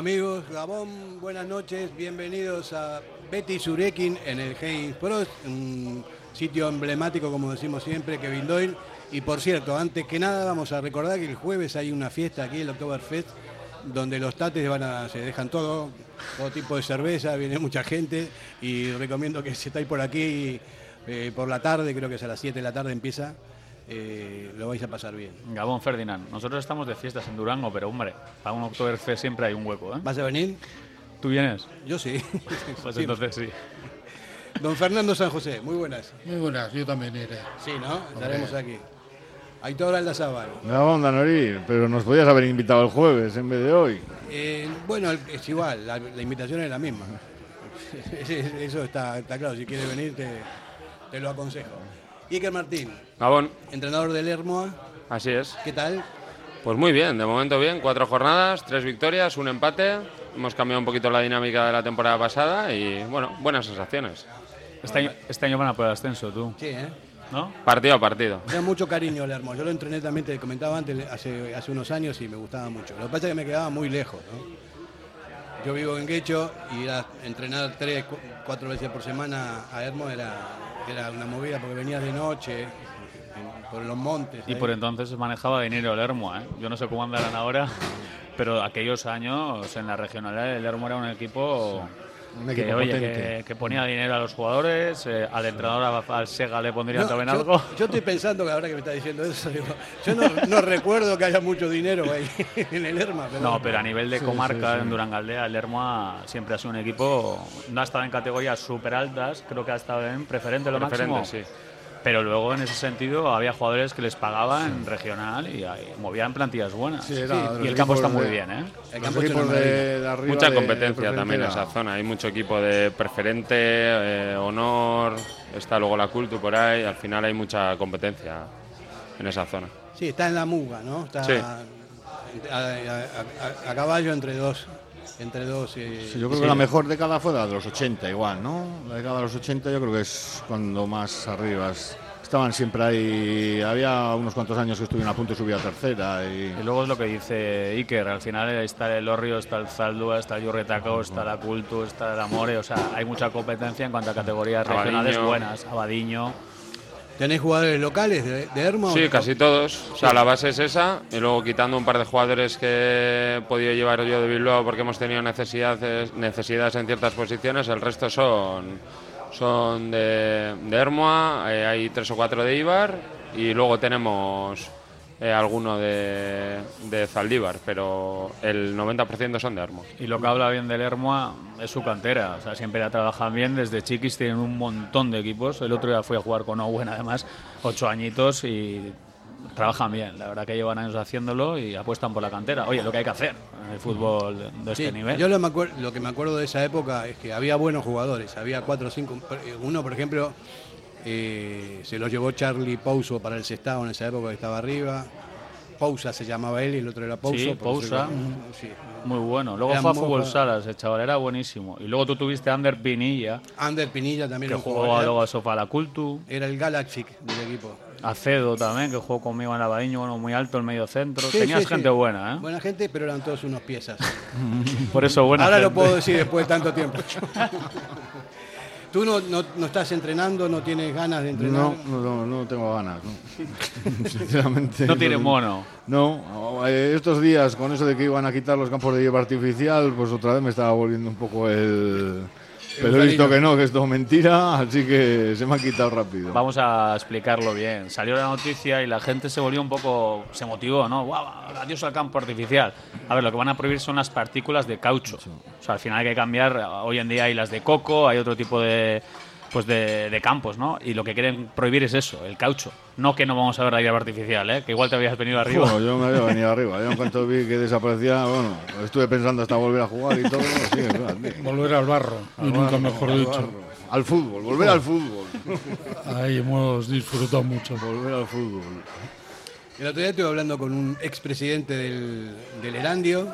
Amigos, Gabón, buenas noches, bienvenidos a Betty Surekin en el James Pro, un sitio emblemático, como decimos siempre, Kevin Doyle. Y por cierto, antes que nada vamos a recordar que el jueves hay una fiesta aquí, el Oktoberfest, donde los tates van a, se dejan todo, todo tipo de cerveza, viene mucha gente y recomiendo que si estáis por aquí eh, por la tarde, creo que es a las 7 de la tarde empieza, eh, lo vais a pasar bien. Gabón Ferdinand, nosotros estamos de fiestas en Durango, pero hombre, para un Oktoberfest siempre hay un hueco. ¿eh? ¿Vas a venir? ¿Tú vienes? Yo sí. Pues Sí. entonces sí. Don Fernando San José, muy buenas. Muy buenas, yo también iré. Sí, ¿no? Estaremos aquí. Aitor Aldazábal. La onda, Nori, pero nos podías haber invitado el jueves en vez de hoy. Eh, bueno, es igual, la, la invitación es la misma. Eso está, está claro, si quieres venir te, te lo aconsejo. Iker Martín, Gabón, entrenador del Hermoa, así es. ¿qué tal? Pues muy bien, de momento bien, cuatro jornadas, tres victorias, un empate. Hemos cambiado un poquito la dinámica de la temporada pasada y bueno, buenas sensaciones. Este año, este año van a por el ascenso, tú, Sí, ¿eh? ¿No? Partido a partido. Da mucho cariño el Hermoa. Yo lo entrené también, te comentaba antes, hace, hace unos años y me gustaba mucho. Lo que pasa es que me quedaba muy lejos, ¿no? Yo vivo en Guecho y ir a entrenar tres, cu- cuatro veces por semana a Hermo era, era una movida porque venía de noche, por los montes. Y ahí. por entonces se manejaba dinero el Hermo, ¿eh? Yo no sé cómo andarán ahora, pero aquellos años en la regional el Hermo era un equipo, Un que, equipo oye, potente. que, que ponía dinero a los jugadores, eh, al entrenador, al Sega le pondrían No, también yo, algo. yo estoy pensando que ahora que me está diciendo eso, digo, yo no, no recuerdo que haya mucho dinero ahí en el Herma. Pero No, pero a nivel de comarca en Durangaldea, el Lermoa siempre ha sido un equipo, no ha estado en categorías súper altas, creo que ha estado en preferente lo Preferente, máximo. sí. Pero luego en ese sentido había jugadores que les pagaban regional y ahí movían plantillas buenas. Sí, era y el campo está muy de- bien, ¿eh? el campo de, de arriba Mucha competencia de también en esa zona. Hay mucho equipo de preferente, eh, honor, está luego la cultu por ahí. Al final hay mucha competencia en esa zona. Sí, está en la muga, ¿no? Está Sí. a, a- a- a caballo entre dos. Entre dos eh, Sí, yo creo sí. que la mejor década fue la de los 80 igual, ¿no? La década de los 80 yo creo que es cuando más arriba es- estaban siempre ahí. Había unos cuantos años que estuvieron a punto de subir a tercera y Y luego es lo que dice Iker, al final está el Orrio, está el Zaldúa, está el Yurretaco, está la Cultu, está el Amore, o sea, hay mucha competencia en cuanto a categorías regionales Abadiño. buenas. Abadiño, ¿Tenés jugadores locales de, de Hermo? Sí, casi todos. O sea, la base es esa. Y luego quitando un par de jugadores que he podido llevar yo de Bilbao porque hemos tenido necesidades, necesidades en ciertas posiciones, el resto son, son de, de Hermoa, eh, hay tres o cuatro de Ibar y luego tenemos eh, alguno de, de Zaldívar, pero el 90% son de Hermoa. Y lo que habla bien del Hermoa es su cantera. O sea, siempre la trabajan bien. Desde chiquis tienen un montón de equipos. El otro día fui a jugar con Owen, además, ocho añitos y trabajan bien. La verdad que llevan años haciéndolo y apuestan por la cantera. Oye, lo que hay que hacer en el fútbol de- de Sí, este nivel. Yo lo, me acuer- lo que me acuerdo de esa época es que había buenos jugadores, había cuatro o cinco. Uno, por ejemplo, eh, se lo llevó Charlie Pouso para el Sestao en esa época que estaba arriba. Pousa se llamaba él y el otro era Pouso. Sí, Pousa. sí. Muy bueno. Luego fue a fútbol salas, el chaval era buenísimo. Y luego tú tuviste a Ander Pinilla, Ander Pinilla también que jugador, luego a Sofá la Cultu. era, el Galaxy del equipo. Acedo también, que jugó conmigo en Abadiño, bueno, muy alto, el medio centro. Sí, Tenías sí, sí. gente buena, ¿eh? Buena gente, pero eran todos unos piezas. Por eso buena Ahora lo gente. puedo decir después de tanto tiempo. ¿Tú no, no, no estás entrenando, no tienes ganas de entrenar? no, no, no, no tengo ganas, ¿no? sinceramente. No tiene mono. No, eh, estos días con eso de que iban a quitar los campos de hierba artificial, pues otra vez me estaba volviendo un poco el... Pero he visto que no, que es todo mentira, así que se me ha quitado rápido. Vamos a explicarlo bien. Salió la noticia y la gente se volvió un poco, se motivó, ¿no? ¡Guau! Adiós al campo artificial. A ver, lo que van a prohibir son las partículas de caucho. O sea, al final hay que cambiar. Hoy en día hay las de coco, hay otro tipo de, pues de, de campos, ¿no? Y lo que quieren prohibir es eso, el caucho. No que no vamos a ver la hierba artificial, ¿eh? Que igual te habías venido arriba. Bueno, yo me había venido arriba. Yo en cuanto vi que desaparecía, bueno, estuve pensando hasta volver a jugar y todo. Sí, verdad. Volver al barro, y nunca mejor al dicho. barro. Al fútbol, volver al fútbol. Ahí hemos disfrutado mucho. Volver al fútbol. El otro día estuve hablando con un expresidente del, del Erandio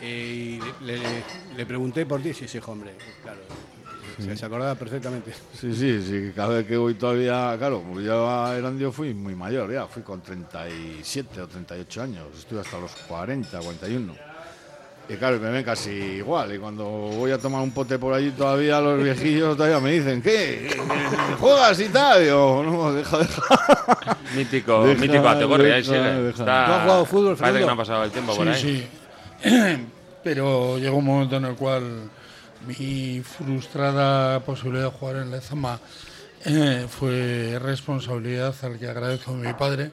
eh, y le, le- le pregunté por ti, sí, sí, hombre, claro, se, se acordaba perfectamente. Sí, sí, sí, cada vez que voy todavía, claro, como yo a Erandio fui muy mayor ya, fui con 37 o 38 años, estuve hasta los 40, 41. Y claro, me ven casi igual, y cuando voy a tomar un pote por allí todavía los viejillos todavía me dicen, ¿qué? ¿Juegas y tal? Digo, no, deja, deja. Mítico, Deja, mítico ahí deja, sigue. deja. Está- ¿Tú has jugado fútbol, Parece que Fernando? no ha pasado el tiempo por ahí. Sí, sí. Pero llegó un momento en el cual mi frustrada posibilidad de jugar en Lezama eh, fue responsabilidad al que agradezco a mi padre.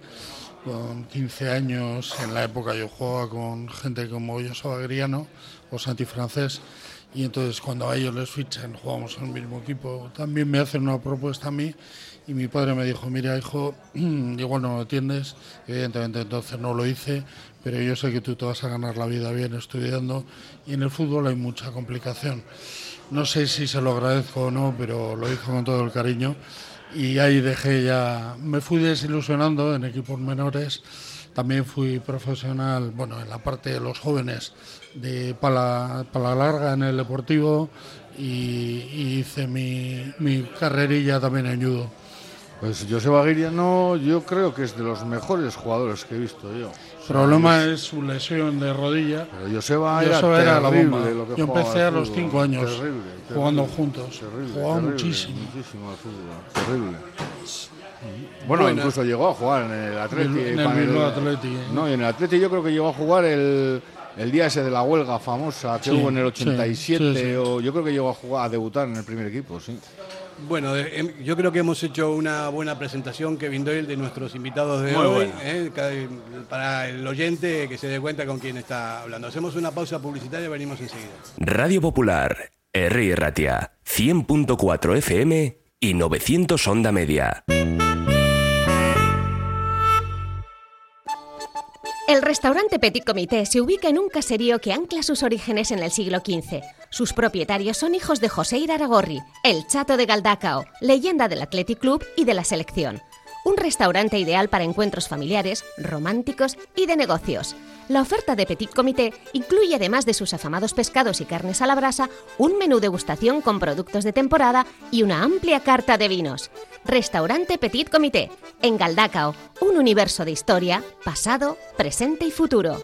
Con 15 años, en la época yo jugaba con gente como Joseba Griano o Santi Francés. Y entonces cuando a ellos les fichan, jugamos en el mismo equipo, también me hacen una propuesta a mí y mi padre me dijo, mira hijo, igual no lo entiendes, evidentemente entonces no lo hice, pero yo sé que tú te vas a ganar la vida bien estudiando y en el fútbol hay mucha complicación. No sé si se lo agradezco o no, pero lo hizo con todo el cariño y ahí dejé ya, me fui desilusionando en equipos menores, también fui profesional, bueno, en la parte de los jóvenes de pala, pala larga en el deportivo y, y hice mi, mi carrerilla también en judo. Pues Joseba Guiriano yo creo que es de los mejores jugadores que he visto yo. El problema es su lesión de rodilla. Pero Joseba era, era la terrible bomba. lo que Yo empecé a los cinco años Terrible, jugando terrible, juntos. terrible, Jugaba terrible, muchísimo. Muchísimo al fútbol. Terrible. Bueno, Bueno. incluso llegó a jugar en el Atleti. En el Athletic, ¿eh? No, y en el Atleti yo creo que llegó a jugar el, el día ese de la huelga famosa que Sí, hubo en el sí, 87. sí, sí. O yo creo que llegó a jugar a debutar en el primer equipo, sí. Bueno, em, yo creo que hemos hecho una buena presentación, Kevin Doyle, de nuestros invitados de Muy hoy. ¿eh? Para el oyente que se dé cuenta con quién está hablando. Hacemos una pausa publicitaria y venimos enseguida. Radio Popular, R. Ratia, 100.4 FM y 900 Onda Media. El restaurante Petit Comité se ubica en un caserío que ancla sus orígenes en el siglo XV. Sus propietarios son hijos de José Iraragorri, el chato de Galdacao, leyenda del Athletic Club y de la selección. Un restaurante ideal para encuentros familiares, románticos y de negocios. La oferta de Petit Comité incluye, además de sus afamados pescados y carnes a la brasa, un menú degustación con productos de temporada y una amplia carta de vinos. Restaurante Petit Comité, en Galdacao, un universo de historia, pasado, presente y futuro.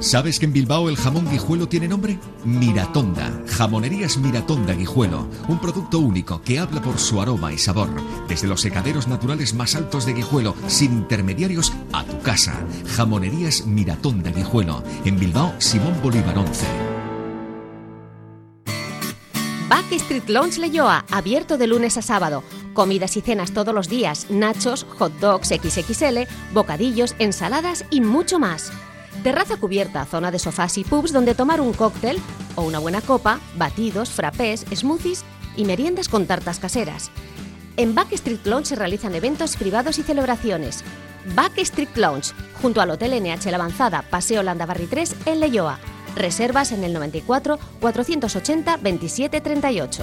¿Sabes que en Bilbao el jamón guijuelo tiene nombre? Miratonda. Jamonerías Miratonda Guijuelo. Un producto único que habla por su aroma y sabor. Desde los secaderos naturales más altos de Guijuelo, sin intermediarios, a tu casa. Jamonerías Miratonda Guijuelo. En Bilbao, Simón Bolívar 11. Backstreet Lounge Leyoa, abierto de lunes a sábado. Comidas y cenas todos los días, nachos, hot dogs XXL, bocadillos, ensaladas y mucho más. Terraza cubierta, zona de sofás y pubs donde tomar un cóctel o una buena copa, batidos, frappés, smoothies y meriendas con tartas caseras. En Backstreet Lounge se realizan eventos privados y celebraciones. Backstreet Lounge, junto al Hotel NH La Avanzada, Paseo Landabarri 3, en Leyoa. Reservas en el 94 480 27 38.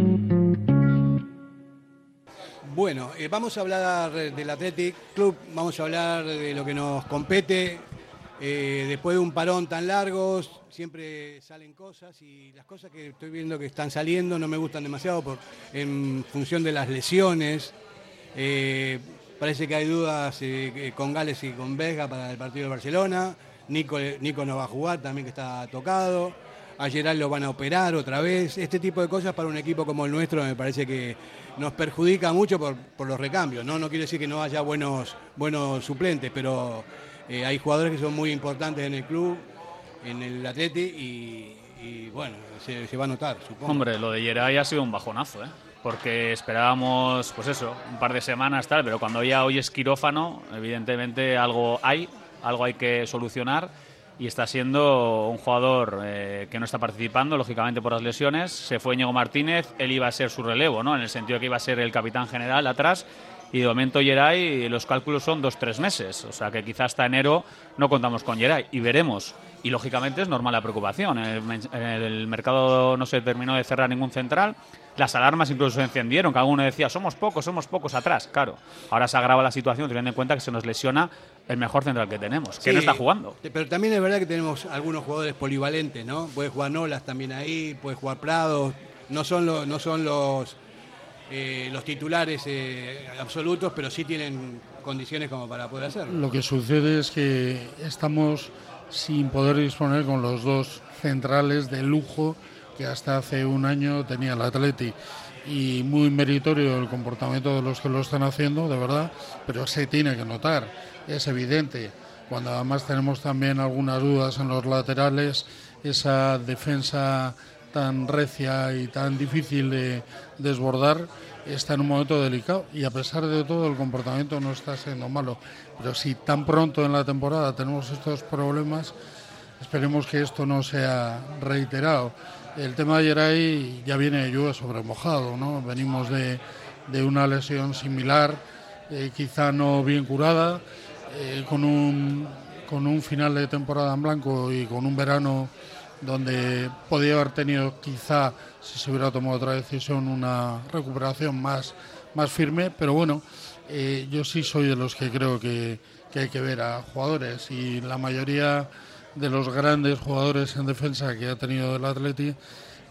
Bueno, eh, vamos a hablar del Athletic Club, vamos a hablar de lo que nos compete. Eh, después de un parón tan largo, siempre salen cosas y las cosas que estoy viendo que están saliendo no me gustan demasiado por, en función de las lesiones. Eh, parece que hay dudas con Gales y con Vega para el partido de Barcelona. Nico, Nico no va a jugar, también que está tocado. A Gerard lo van a operar otra vez. Este tipo de cosas para un equipo como el nuestro me parece que nos perjudica mucho por, los recambios. ¿no? no quiere decir que no haya buenos, buenos suplentes, pero eh, hay jugadores que son muy importantes en el club, en el Atleti, y, bueno, se, va a notar, supongo. Hombre, lo de Yeray ha sido un bajonazo, ¿eh? porque esperábamos, pues eso, un par de semanas tal, pero cuando ya hoy es quirófano, evidentemente algo hay, algo hay que solucionar y está siendo un jugador eh, que no está participando, lógicamente por las lesiones. Se fue Ñego Martínez, él iba a ser su relevo, ¿no? En el sentido que iba a ser el capitán general atrás. Y de momento Geray, los cálculos son dos, tres meses. O sea que quizás hasta enero no contamos con Geray. Y veremos. Y lógicamente es normal la preocupación. En el, mercado no se terminó de cerrar ningún central. Las alarmas incluso se encendieron. Cada uno decía, somos pocos, somos pocos atrás. Claro, ahora se agrava la situación teniendo en cuenta que se nos lesiona el mejor central que tenemos, que no está jugando. Pero también es verdad que tenemos algunos jugadores polivalentes, ¿no? Puede jugar Nolas también ahí, puede jugar Prado. No son, los no son los, eh, los titulares eh, absolutos, pero sí tienen condiciones como para poder hacerlo. Lo que sucede es que estamos sin poder disponer con los dos centrales de lujo que hasta hace un año tenía el Atleti y muy meritorio el comportamiento de los que lo están haciendo, de verdad, pero se tiene que notar, es evidente. Cuando además tenemos también algunas dudas en los laterales, esa defensa tan recia y tan difícil de desbordar está en un momento delicado y a pesar de todo el comportamiento no está siendo malo. Pero si tan pronto en la temporada tenemos estos problemas, esperemos que esto no sea reiterado. El tema de Yeray ya viene de lluvia sobre mojado, ¿no? Venimos de, de una lesión similar, eh, quizá no bien curada, con, un, con un final de temporada en blanco y con un verano donde podía haber tenido quizá, si se hubiera tomado otra decisión, una recuperación más, más firme, pero bueno, eh, yo sí soy de los que creo que, que hay que ver a jugadores y la mayoría de los grandes jugadores en defensa que ha tenido el Atleti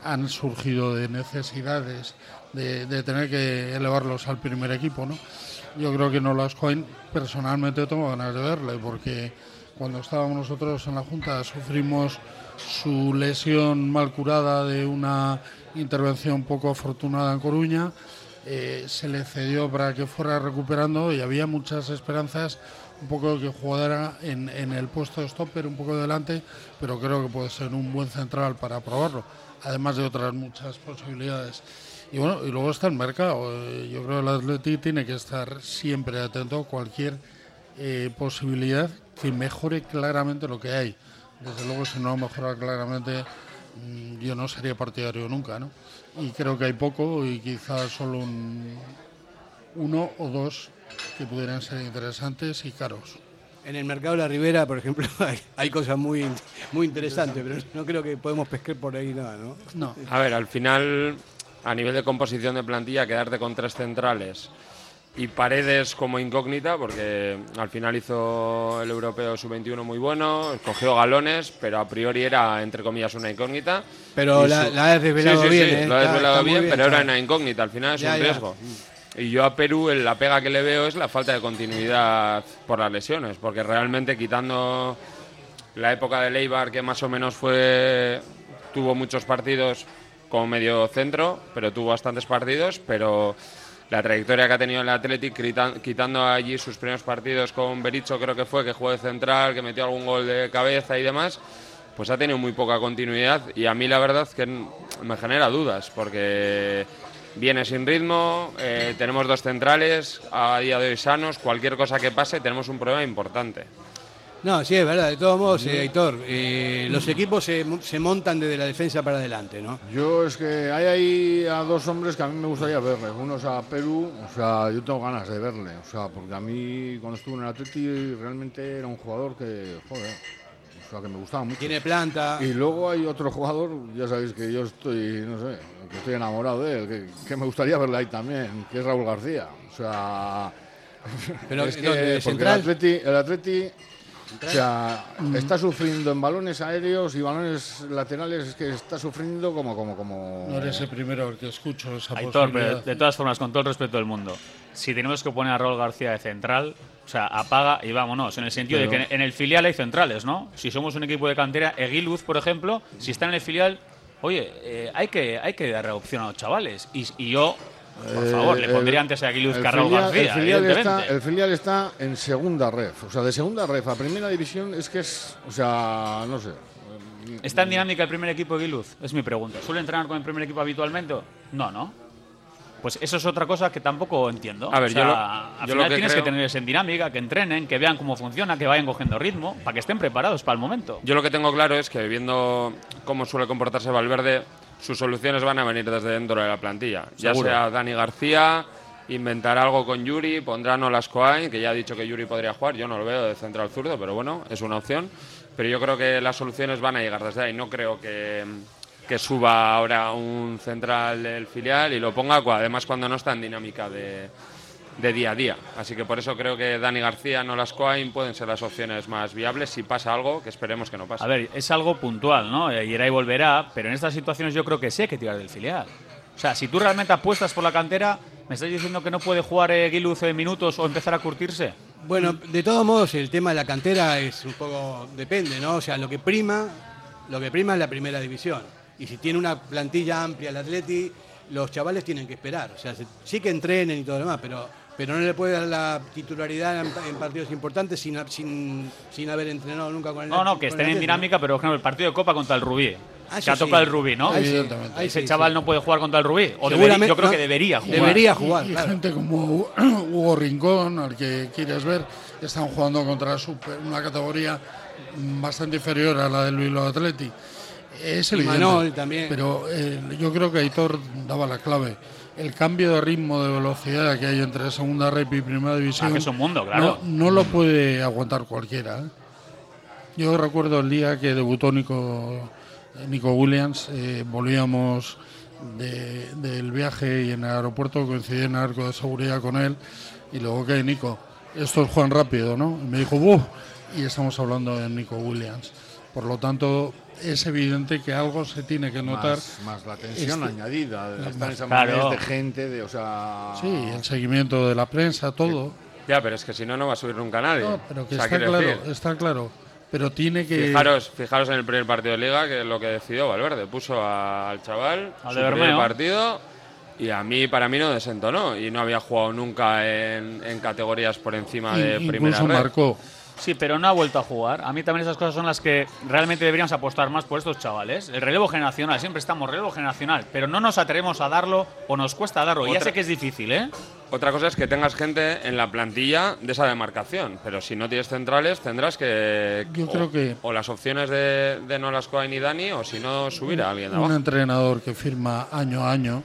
han surgido de necesidades de, tener que elevarlos al primer equipo, ¿no? Yo creo que no las Coin personalmente tengo ganas de verle porque cuando estábamos nosotros en la Junta sufrimos su lesión mal curada de una intervención poco afortunada en Coruña, eh, se le cedió para que fuera recuperando y había muchas esperanzas un poco que jugara en el puesto de stopper, un poco delante, pero creo que puede ser un buen central para probarlo, además de otras muchas posibilidades. Y bueno, y luego está el mercado. Eh, yo creo que el Atleti tiene que estar siempre atento a cualquier eh, posibilidad que mejore claramente lo que hay. Desde luego, si no mejora claramente, mm, yo no sería partidario nunca, ¿no? Y creo que hay poco y quizás solo un, uno o dos que pudieran ser interesantes y caros. En el mercado de la Ribera, por ejemplo, hay, cosas muy, muy interesantes, pero no creo que podemos pescar por ahí nada, ¿no? No. A ver, al final, a nivel de composición de plantilla, quedarte con tres centrales y Paredes como incógnita, porque al final hizo el europeo sub-21 muy bueno, cogió galones, pero a priori era, entre comillas, una incógnita. Pero la, ha desvelado bien. Sí, lo ha desvelado bien, pero era una incógnita, al final es un riesgo. Y yo a Perú la pega que le veo es la falta de continuidad por las lesiones, porque realmente quitando la época de Leibar, que más o menos fue tuvo muchos partidos como medio centro, pero tuvo bastantes partidos, pero la trayectoria que ha tenido el Athletic, quitando allí sus primeros partidos con Bericho, creo que fue, que jugó de central, que metió algún gol de cabeza y demás, pues ha tenido muy poca continuidad y a mí la verdad que me genera dudas, porque viene sin ritmo, eh, tenemos dos centrales a día de hoy sanos, cualquier cosa que pase tenemos un problema importante. No, sí, es verdad. De todos modos, eh, Aitor, eh, los equipos se, se montan desde la defensa para adelante, ¿no? Yo es que hay ahí a dos hombres que a mí me gustaría verles. Uno es a Perú, o sea, yo tengo ganas de verle. O sea, porque a mí cuando estuve en el Atleti realmente era un jugador que, joder, o sea, que me gustaba mucho. Tiene planta. Y luego hay otro jugador, ya sabéis que yo estoy, no sé, que estoy enamorado de él, que, que me gustaría verle ahí también, que es Raúl García. O sea, Pero, es que, ¿dónde? ¿De porque el? Atleti, el Atleti o sea, está sufriendo en balones aéreos y balones laterales, es que está sufriendo como, como, como. No eres el primero que escucho esa Aitor, pero de todas formas, con todo el respeto del mundo, si tenemos que poner a Raúl García de central, o sea, apaga y vámonos, en el sentido de Pero- que en el filial hay centrales, ¿no? Si somos un equipo de cantera, Eguiluz, por ejemplo, si está en el filial, oye, eh, hay, que, hay que dar opción a los chavales. Y, y yo, por Eh, favor, le el- pondría antes a Aguiluz el que a Raúl filial- García, el filial, está, el filial está en segunda ref. O sea, de segunda ref a primera división es que es. O sea, no sé. ¿Está en dinámica el primer equipo de Aguiluz? Es mi pregunta. ¿Suele entrenar con el primer equipo habitualmente? No, ¿no? Pues eso es otra cosa que tampoco entiendo. A ver, O sea, yo lo- al yo final lo que tienes creo- que tenerles en dinámica, que entrenen, que vean cómo funciona, que vayan cogiendo ritmo, para que estén preparados para el momento. Yo lo que tengo claro es que viendo cómo suele comportarse Valverde, sus soluciones van a venir desde dentro de la plantilla. Ya sea Dani García, inventar algo con Yuri, pondrán Olascoain, que ya ha dicho que Yuri podría jugar, yo no lo veo de central zurdo, pero bueno, es una opción. Pero yo creo que las soluciones van a llegar desde ahí. No creo que, que suba ahora un central del filial y lo ponga, además cuando no está en dinámica de, de día a día. Así que por eso creo que Dani García, Olascoain pueden ser las opciones más viables si pasa algo, que esperemos que no pase. A ver, es algo puntual, ¿no? Eh, Irá y volverá, pero en estas situaciones yo creo que sí hay que tirar del filial. O sea, si tú realmente apuestas por la cantera, ¿me estás diciendo que no puede jugar eh, Guiluz en minutos o empezar a curtirse? Bueno, de todos modos, el tema de la cantera es un poco. depende, ¿no? O sea, lo que prima, lo que prima es la primera división. Y si tiene una plantilla amplia el Atleti, los chavales tienen que esperar. O sea, se- sí que entrenen y todo lo demás, pero, pero no le puede dar la titularidad en, en partidos importantes sin, sin, sin haber entrenado nunca con el No, no, que el estén en dinámica, pero por ejemplo, el partido de Copa contra el Rubí. Ah, que ha tocado sí. el Rubí, ¿no? Ahí sí, ahí Ese sí, chaval sí. no puede jugar contra el Rubí. O Seguramente- debería- yo creo no, que debería jugar. Debería jugar, y, claro. gente como Hugo Rincón, al que quieres ver, están jugando contra super- una categoría bastante inferior a la del Bilbao Atleti. Es evidente. Manol también. Pero eh, yo creo que Aitor daba la clave. El cambio de ritmo, de velocidad que hay entre segunda rep y primera división. Ah, que es un mundo, claro. No, no lo puede aguantar cualquiera. ¿eh? Yo recuerdo el día que debutó Nico, Nico Williams, eh, volvíamos de- del viaje y en el aeropuerto coincidí en el arco de seguridad con él y luego que Nico, esto es Juan rápido, ¿no? Y me dijo, ¡buf! Y estamos hablando de Nico Williams. Por lo tanto, es evidente que algo se tiene que notar. Más, más la tensión Este- añadida, de estar en esa Claro. manera de gente, de, o sea. Sí, el seguimiento de la prensa, todo. Ya, pero es que si no, no va a subir nunca nadie. No, pero que O sea, está claro, decir, está claro. Pero tiene que... Fijaros, fijaros en el primer partido de Liga, que es lo que decidió Valverde. Puso a- al chaval Al de primer partido y a mí, para mí, no desentonó. Y no había jugado nunca en, en categorías por encima de primera incluso red. marcó. Sí, pero no ha vuelto a jugar. A mí también esas cosas son las que realmente deberíamos apostar más por estos chavales. El relevo generacional, siempre estamos relevo generacional, pero no nos atrevemos a darlo o nos cuesta darlo. Ya sé que es difícil, ¿eh? Otra cosa es que tengas gente en la plantilla de esa demarcación, pero si no tienes centrales tendrás que... Yo o, creo que- O las opciones de, de Nolas Cohen y Dani, o si no, subir a alguien de Un abajo. entrenador que firma año a año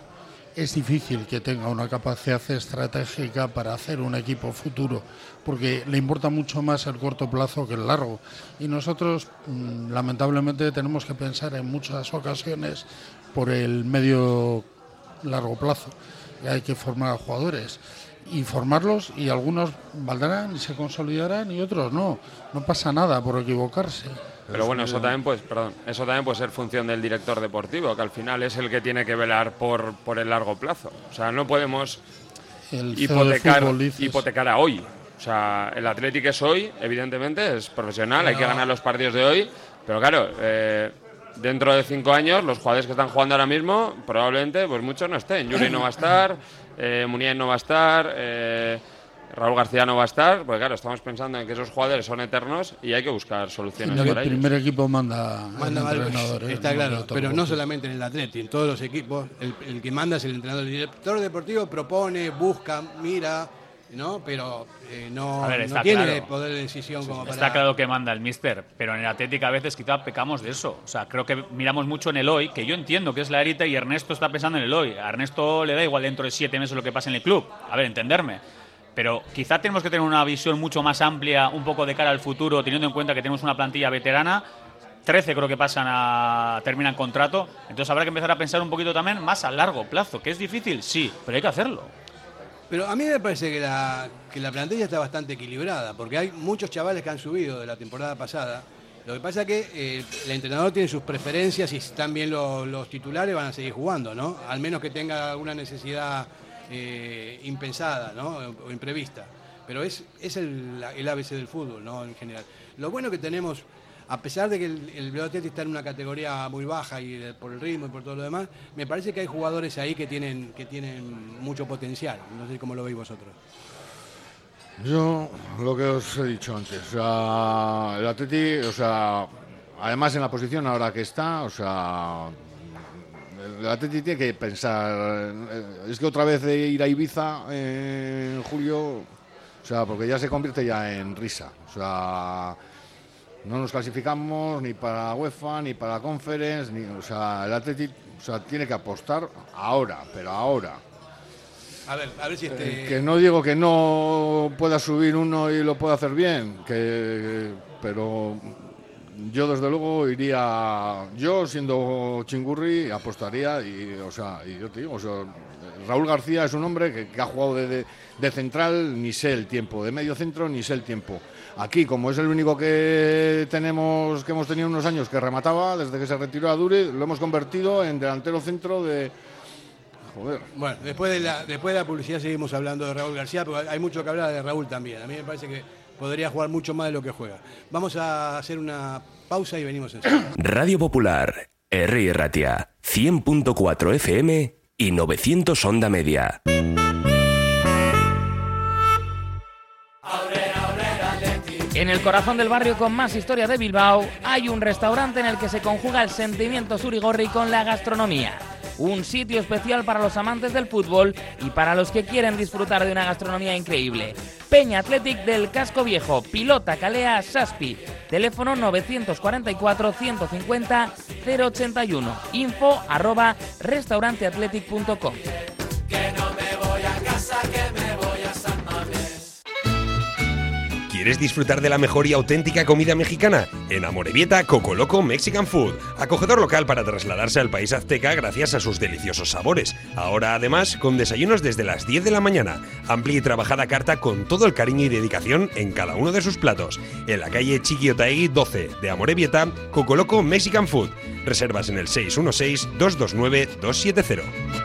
es difícil que tenga una capacidad estratégica para hacer un equipo futuro, porque le importa mucho más el corto plazo que el largo. Y nosotros, mm, lamentablemente, tenemos que pensar en muchas ocasiones por el medio largo plazo. Y hay que formar a jugadores y formarlos y algunos valdrán y se consolidarán y otros no. No pasa nada por equivocarse. Pero bueno, eso también, pues, perdón, eso también puede ser función del director deportivo, que al final es el que tiene que velar por, por el largo plazo. O sea, no podemos El de hipotecar, fútbol, hipotecar a hoy. O sea, el Athletic es hoy, evidentemente, es profesional, hay que ganar los partidos de hoy, pero claro, eh, dentro de cinco años, los jugadores que están jugando ahora mismo, probablemente, pues muchos no estén. Yuri no va a estar, eh, Muniain no va a estar, eh, Raúl García no va a estar, porque claro, estamos pensando en que esos jugadores son eternos y hay que buscar soluciones el para ellos. primer equipo manda, Manda el mal, entrenador. ¿eh? está claro, pero no solamente en el Atleti, en todos los equipos, el, el que manda es el entrenador. El director deportivo propone, busca, mira, ¿no? Pero eh, no, ver, tiene claro. poder de decisión como para... Está claro que manda el míster, pero en el Atlético a veces quizá pecamos de eso. O sea, creo que miramos mucho en el hoy, que yo entiendo que es la élite y Ernesto está pensando en el hoy. A Ernesto le da igual dentro de siete meses lo que pasa en el club. A ver, entenderme. Pero quizá tenemos que tener una visión mucho más amplia, un poco de cara al futuro, teniendo en cuenta que tenemos una plantilla veterana. 13 creo que pasan a terminan contrato. Entonces habrá que empezar a pensar un poquito también más a largo plazo. ¿Que es difícil? Sí, pero hay que hacerlo. Pero a mí me parece que la, que la plantilla está bastante equilibrada, porque hay muchos chavales que han subido de la temporada pasada. Lo que pasa es que eh, el entrenador tiene sus preferencias y los, los titulares van a seguir jugando, ¿no? Al menos que tenga alguna necesidad eh, impensada, ¿no? O imprevista. Pero es, es el, el ABC del fútbol, ¿no? En general. Lo bueno que tenemos, a pesar de que el, el está en una categoría muy baja y por el ritmo y por todo lo demás, me parece que hay jugadores ahí que tienen, que tienen mucho potencial. No sé cómo lo veis vosotros. Yo, lo que os he dicho antes, o sea, el Atleti, o sea, además en la posición ahora que está, o sea, el Atleti tiene que pensar, eh, es que otra vez de ir a Ibiza eh, en julio, o sea, porque ya se convierte ya en risa, o sea, no nos clasificamos ni para UEFA, ni para Conference, ni, o sea, el Atleti, o sea, tiene que apostar ahora, pero ahora. A ver, a ver si este... Eh, Que no digo que no pueda subir uno y lo pueda hacer bien, que, pero yo desde luego iría, yo siendo chingurri apostaría y, o sea, y yo te digo, o sea, Raúl García es un hombre que, que ha jugado de, de- de central, ni sé el tiempo, de medio centro, ni sé el tiempo. Aquí, como es el único que tenemos, que hemos tenido unos años que remataba, desde que se retiró a Duri, lo hemos convertido en delantero centro de... Joder. Bueno, después de, la, después de la publicidad seguimos hablando de Raúl García, porque hay mucho que hablar de Raúl también. A mí me parece que podría jugar mucho más de lo que juega. Vamos a hacer una pausa y venimos enseguida. Radio Popular, R. Ratia, 100.4 FM y 900 Onda Media. En el corazón del barrio con más historia de Bilbao hay un restaurante en el que se conjuga el sentimiento surigorri con la gastronomía. Un sitio especial para los amantes del fútbol y para los que quieren disfrutar de una gastronomía increíble. Peña Athletic del Casco Viejo, Pilota Calea Saspi. Teléfono 944 150 081. Info arroba restauranteathletic.com. ¿Quieres disfrutar de la mejor y auténtica comida mexicana? En Amorebieta, Coco Loco Mexican Food, acogedor local para trasladarse al país azteca gracias a sus deliciosos sabores. Ahora además con desayunos desde las 10 de la mañana, amplia y trabajada carta con todo el cariño y dedicación en cada uno de sus platos. En la calle Chiquiotaegui 12 de Amorebieta, Coco Loco Mexican Food. Reservas en el 616-229-270.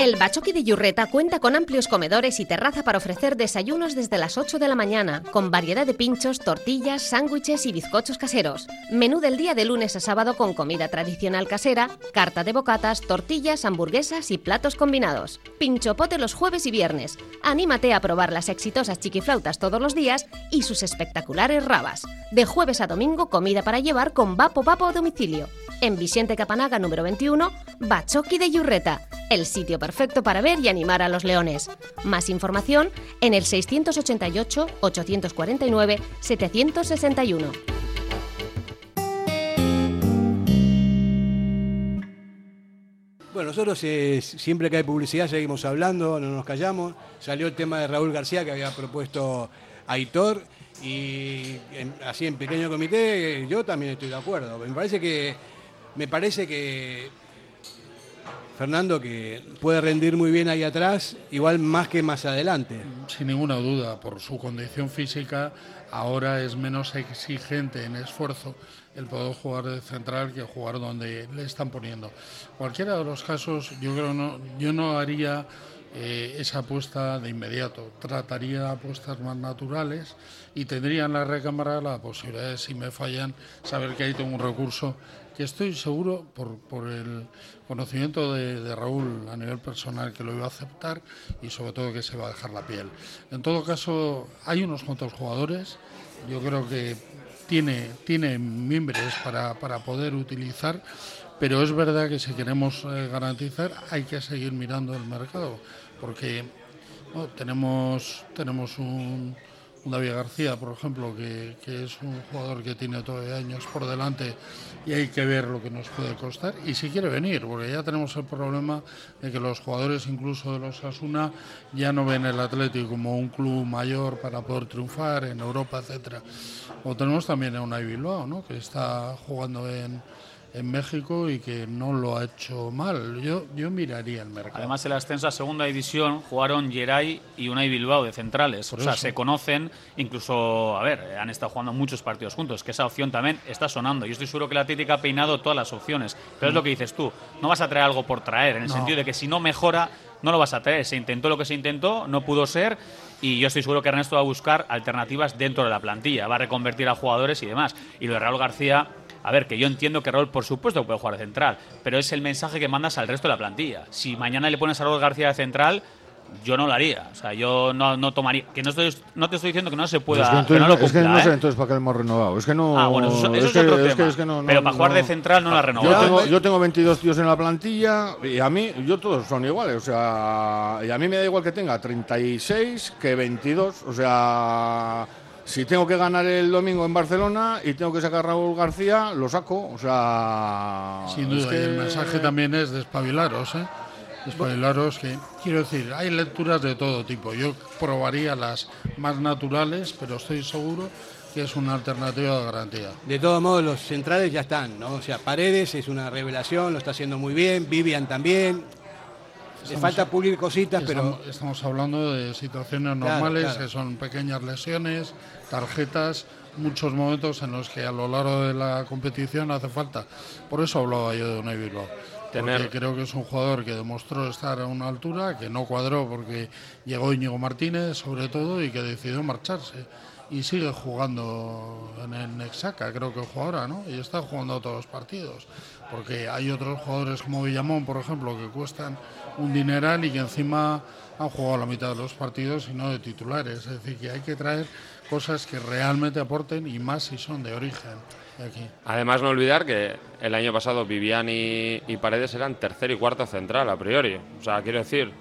El Bachoqui de Yurreta cuenta con amplios comedores y terraza para ofrecer desayunos desde las 8 de la mañana, con variedad de pinchos, tortillas, sándwiches y bizcochos caseros. Menú del día de lunes a sábado con comida tradicional casera, carta de bocatas, tortillas, hamburguesas y platos combinados. Pinchopote los jueves y viernes. Anímate a probar las exitosas chiquiflautas todos los días y sus espectaculares rabas. De jueves a domingo, comida para llevar con vapo vapo a domicilio. En Vicente Capanaga número 21, Bachoqui de Yurreta, el sitio perfecto para ver y animar a los leones. Más información en el 688-849-761. Bueno, nosotros eh, siempre que hay publicidad seguimos hablando, no nos callamos. Salió el tema de Raúl García que había propuesto Aitor y así en pequeño comité eh, yo también estoy de acuerdo. Me parece que me parece que Fernando que puede rendir muy bien ahí atrás, igual más que más adelante. Sin ninguna duda, por su condición física, ahora es menos exigente en esfuerzo el poder jugar de central que jugar donde le están poniendo. Cualquiera de los casos, yo creo no, yo no haría eh, esa apuesta de inmediato. Trataría apuestas más naturales y tendría en la recámara la posibilidad de, si me fallan, saber que ahí tengo un recurso estoy seguro, por, por el conocimiento de, Raúl a nivel personal, que lo iba a aceptar y sobre todo que se va a dejar la piel. En todo caso, hay unos cuantos jugadores, yo creo que tiene, tiene mimbres para, para poder utilizar, pero es verdad que si queremos eh, garantizar hay que seguir mirando el mercado, porque tenemos, tenemos un David García, por ejemplo, que, es un jugador que tiene todavía años por delante y hay que ver lo que nos puede costar y si quiere venir, porque ya tenemos el problema de que los jugadores incluso de los Asuna ya no ven el Atlético como un club mayor para poder triunfar en Europa, etcétera. O tenemos también a Unai Bilbao, ¿no? que está jugando en, en México y que no lo ha hecho mal. Yo, yo miraría el mercado. Además, en la ascenso a segunda división jugaron Geray y Unai Bilbao de centrales. Por o sea, eso. se conocen, incluso, a ver, han estado jugando muchos partidos juntos, que esa opción también está sonando. Yo estoy seguro que la Atlético ha peinado todas las opciones. Pero es lo que dices tú, no vas a traer algo por traer, en el No. sentido de que si no mejora, no lo vas a traer. Se intentó lo que se intentó, no pudo ser. Y yo estoy seguro que Ernesto va a buscar alternativas dentro de la plantilla, va a reconvertir a jugadores y demás. Y lo de Raúl García, a ver, que yo entiendo que Raúl, por supuesto, puede jugar de central, pero es el mensaje que mandas al resto de la plantilla. Si mañana le pones a Raúl García de central, yo no lo haría. O sea, yo no, no tomaría. Que no, estoy, no te estoy diciendo que no se pueda. es que, que no lo es que no sé ¿eh? entonces para qué le hemos renovado. Es que no. Ah, bueno, eso, eso es, que- otro es tema. que- es que no- pero para jugar de central no la Yo renovado. tengo, yo tengo 22 tíos en la plantilla y a mí, yo todos son iguales. O sea, y a mí me da igual que tenga 36 que 22. O sea, si tengo que ganar el domingo en Barcelona y tengo que sacar a Raúl García, lo saco. O sea. Sin es duda, y el mensaje también es despabilaros, ¿eh? Despabilaros que, quiero decir, hay lecturas de todo tipo. Yo probaría las más naturales, pero estoy seguro que es una alternativa de garantía. De todos modos, los centrales ya están, ¿no? O sea, Paredes es una revelación, lo está haciendo muy bien, Vivian también. Le Estamos- falta pulir cositas, pero Estamos, hablando de situaciones Claro, normales, claro. que son pequeñas lesiones, tarjetas, muchos momentos en los que a lo largo de la competición hace falta. Por eso hablaba yo de Unai Bilbao. Tener- Porque creo que es un jugador que demostró estar a una altura, que no cuadró porque llegó Íñigo Martínez, sobre todo, y que decidió marcharse. Y sigue jugando en el Nexaca, creo que juega ahora, ¿no? Y está jugando todos los partidos. Porque hay otros jugadores como Villamón, por ejemplo, que cuestan un dineral y que encima han jugado la mitad de los partidos y no de titulares. Es decir, que hay que traer cosas que realmente aporten y más si son de origen. Aquí. Además, no olvidar que el año pasado Vivian y, y Paredes eran tercer y cuarto central a priori. O sea, quiero decir,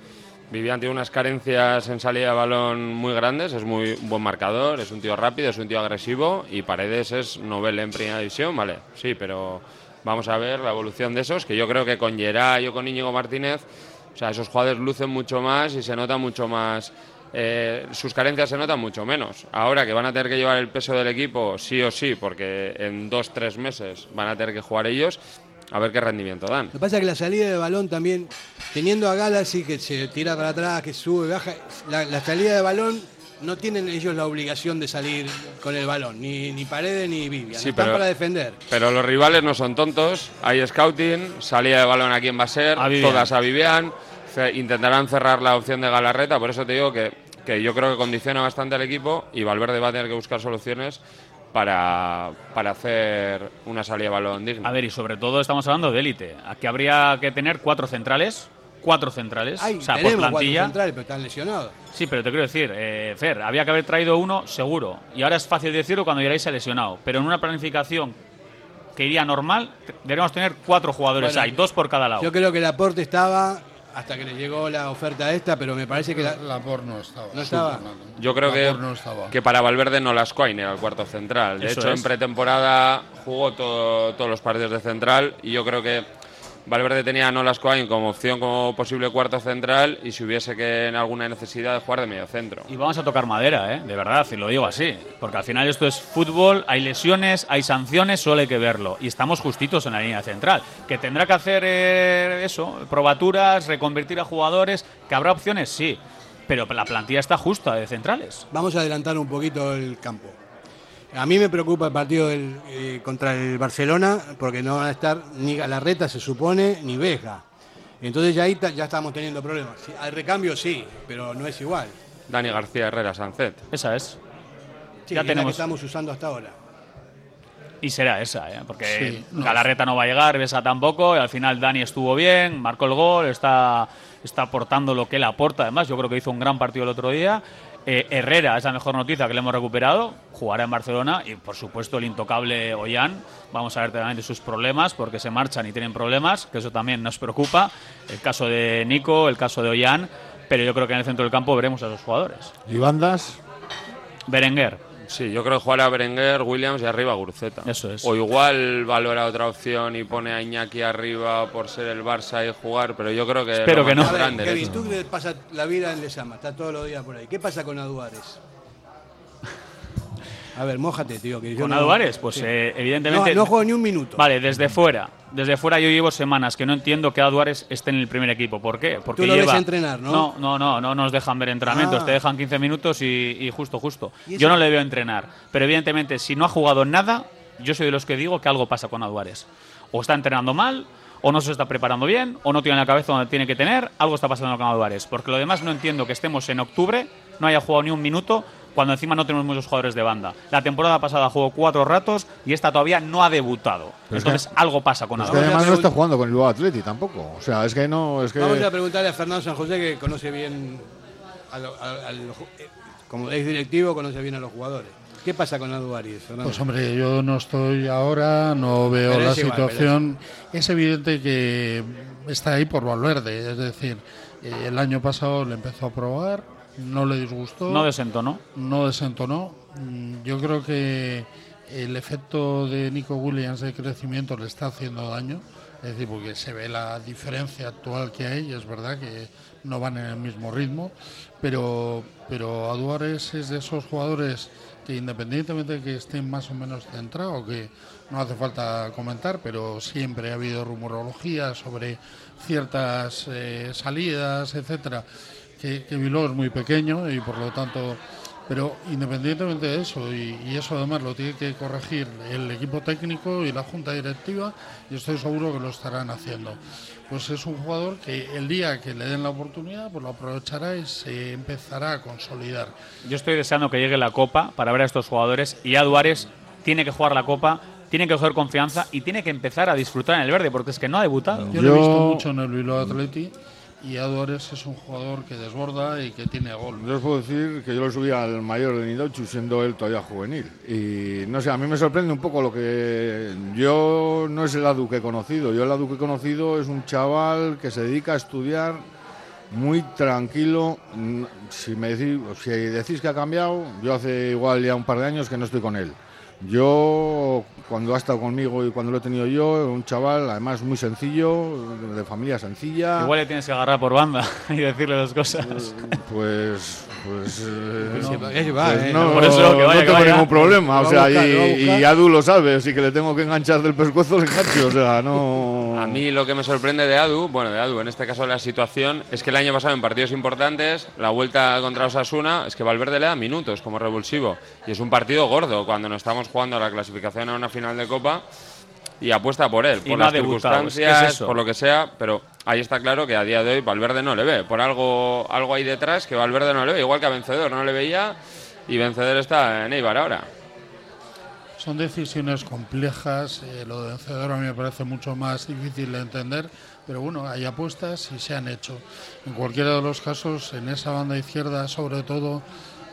Vivian tiene unas carencias en salida de balón muy grandes, es muy buen marcador, es un tío rápido, es un tío agresivo y Paredes es novel en primera división, vale, sí, pero vamos a ver la evolución de esos, que yo creo que con Geray o con Íñigo Martínez, o sea, esos jugadores lucen mucho más y se nota mucho más eh, sus carencias se notan mucho menos. Ahora que van a tener que llevar el peso del equipo sí o sí, porque en dos, tres meses van a tener que jugar ellos, a ver qué rendimiento dan. Lo que pasa es que la salida de balón también, teniendo a Galaxy que se tira para atrás, que sube, baja, la, la salida de balón no tienen ellos la obligación de salir con el balón, ni, ni Paredes ni Vivian. Sí, Están pero- para defender. Pero los rivales no son tontos, hay scouting, salida de balón a quién va a ser, A todas a Vivian, intentarán cerrar la opción de Galarreta, por eso te digo que, que yo creo que condiciona bastante al equipo y Valverde va a tener que buscar soluciones para, para hacer una salida de balón digna. A ver, y sobre todo estamos hablando de élite. Aquí habría que tener cuatro centrales. Cuatro centrales. Ay, o sea, por tenemos cuatro plantilla. centrales, pero están lesionados. Sí, pero te quiero decir, eh, Fer, había que haber traído uno seguro. Y ahora es fácil decirlo cuando se ha lesionado. Pero en una planificación que iría normal, deberíamos tener cuatro jugadores Bueno, ahí, dos por cada lado. Yo creo que el aporte estaba hasta que le llegó la oferta esta, pero me parece que la, Labor no estaba. no estaba. Yo creo que, Labor no estaba. que para Valverde no las era el cuarto central. De Eso hecho, es. en pretemporada jugó todo- todos los partidos de central y yo creo que Valverde tenía a Nolas Coain como opción como posible cuarto central y si hubiese que en alguna necesidad de jugar de medio centro. Y vamos a tocar madera, ¿eh? de verdad, y lo digo así. Porque al final esto es fútbol, hay lesiones, hay sanciones, solo hay que verlo. Y estamos justitos en la línea central. Que tendrá que hacer eh, eso, probaturas, reconvertir a jugadores, que habrá opciones, sí. Pero la plantilla está justa de centrales. Vamos a adelantar un poquito el campo. A mí me preocupa el partido del, eh, contra el Barcelona porque no van a estar ni Galarreta, se supone, ni Veja. Entonces ya ahí ta- ya estamos teniendo problemas. Sí, al recambio sí, pero no es igual. Dani García Herrera Sancet. Esa es. Sí, Ya que es la que tenemos- estamos usando hasta ahora. Y será esa, ¿eh? porque Sí, no. Galarreta no va a llegar, Besa tampoco, y al final Dani estuvo bien, marcó el gol, está, está aportando lo que él aporta, además yo creo que hizo un gran partido el otro día. Eh, Herrera es la mejor noticia que le hemos recuperado, jugará en Barcelona y por supuesto el intocable Ollán, vamos a ver también sus problemas porque se marchan y tienen problemas, que eso también nos preocupa, el caso de Nico, el caso de Ollán, pero yo creo que en el centro del campo veremos a esos jugadores. ¿Y bandas? Berenguer. Sí, yo creo que jugará Berenguer, Williams y arriba Guruceta. Eso es. O igual valora otra opción y pone a Iñaki arriba por ser el Barça y jugar, pero yo creo que. Espero lo que no. A derecha. Kevin, tú que pasas la vida en Lesama, está todos los días por ahí. ¿Qué pasa con Aduares? A ver, mójate, tío. Que yo Con no- Aduares, pues Sí. eh, evidentemente. No, no juego ni un minuto. Vale, desde fuera. Desde fuera yo llevo semanas que no entiendo que Aduares esté en el primer equipo. ¿Por qué? Porque Tú lo ves lleva... entrenar, ¿no? No, no, no, no nos dejan ver entrenamientos. Ah. Te dejan 15 minutos y, y justo, justo. Yo no le veo entrenar. Pero evidentemente, si no ha jugado nada, yo soy de los que digo que algo pasa con Aduares. O está entrenando mal, o no se está preparando bien, o no tiene la cabeza donde tiene que tener. Algo está pasando con Aduares. Porque lo demás no entiendo que estemos en octubre, no haya jugado ni un minuto, cuando encima no tenemos muchos jugadores de banda. La temporada pasada jugó cuatro ratos y esta todavía no ha debutado. Pero es Entonces algo pasa con Es que Aduares. además no está jugando con el Bilbao Atleti tampoco. O sea, es que no. Es que Vamos a preguntarle a Fernando San José, que conoce bien, a lo- a- a los ju- eh, como es directivo, conoce bien a los jugadores. ¿Qué pasa con Fernando? Pues hombre, yo no estoy ahora, no veo Pero la es igual, situación. es evidente que está ahí por Valverde, es decir, eh, el año pasado le empezó a probar, no le disgustó. No desentonó. No desentonó. Mm, Yo creo que el efecto de Nico Williams de crecimiento le está haciendo daño. Es decir, porque se ve la diferencia actual que hay, es verdad que no van en el mismo ritmo, pero, pero Aduares es de esos jugadores que independientemente de que estén más o menos centrados, que no hace falta comentar, pero siempre ha habido rumorología sobre ciertas eh, salidas, etcétera, que, que Bilbao es muy pequeño y por lo tanto pero independientemente de eso, y, y eso además lo tiene que corregir el equipo técnico y la junta directiva, y estoy seguro que lo estarán haciendo. Pues es un jugador que el día que le den la oportunidad, pues lo aprovechará y se empezará a consolidar. Yo estoy deseando que llegue la Copa para ver a estos jugadores y Aduares tiene que jugar la Copa, tiene que coger confianza y tiene que empezar a disfrutar en el verde porque es que no ha debutado. Yo lo he visto mucho en el Bilbao Atleti y Aduares es un jugador que desborda y que tiene gol. Yo os puedo decir que yo lo subí al mayor de Nidauchu siendo él todavía juvenil. Y no sé, a mí me sorprende un poco lo que. Yo no es el Adu que he conocido. Yo el Adu que he conocido es un chaval que se dedica a estudiar muy tranquilo. Mm, Si, me si decís que ha cambiado, yo hace igual ya un par de años que no estoy con él. Yo, cuando ha estado conmigo y cuando lo he tenido yo, un chaval además muy sencillo, de familia sencilla. Igual le tienes que agarrar por banda y decirle las cosas. Pues, pues, no, tengo ningún problema. Lo O sea, buscar, y, y Adu lo sabe, así que le tengo que enganchar del pescuezo, le engancho. O sea, no. A mí lo que me sorprende de Adu, bueno, de Adu, en este caso la situación, es que el año pasado en partidos importantes, la vuelta contra Osasuna, es que Valverde le da minutos como revulsivo. Y es un partido gordo cuando no estamos jugando a la clasificación a una final de Copa. y apuesta por él, por las es circunstancias, por lo que sea, pero ahí está claro que a día de hoy Valverde no le ve. Por algo, algo ahí detrás que Valverde no le ve, igual que a Vencedor no le veía y Vencedor está en Eibar ahora. Son decisiones complejas, eh, lo de vencedor a mí me parece mucho más difícil de entender, pero bueno, hay apuestas y se han hecho. En cualquiera de los casos, en esa banda izquierda sobre todo,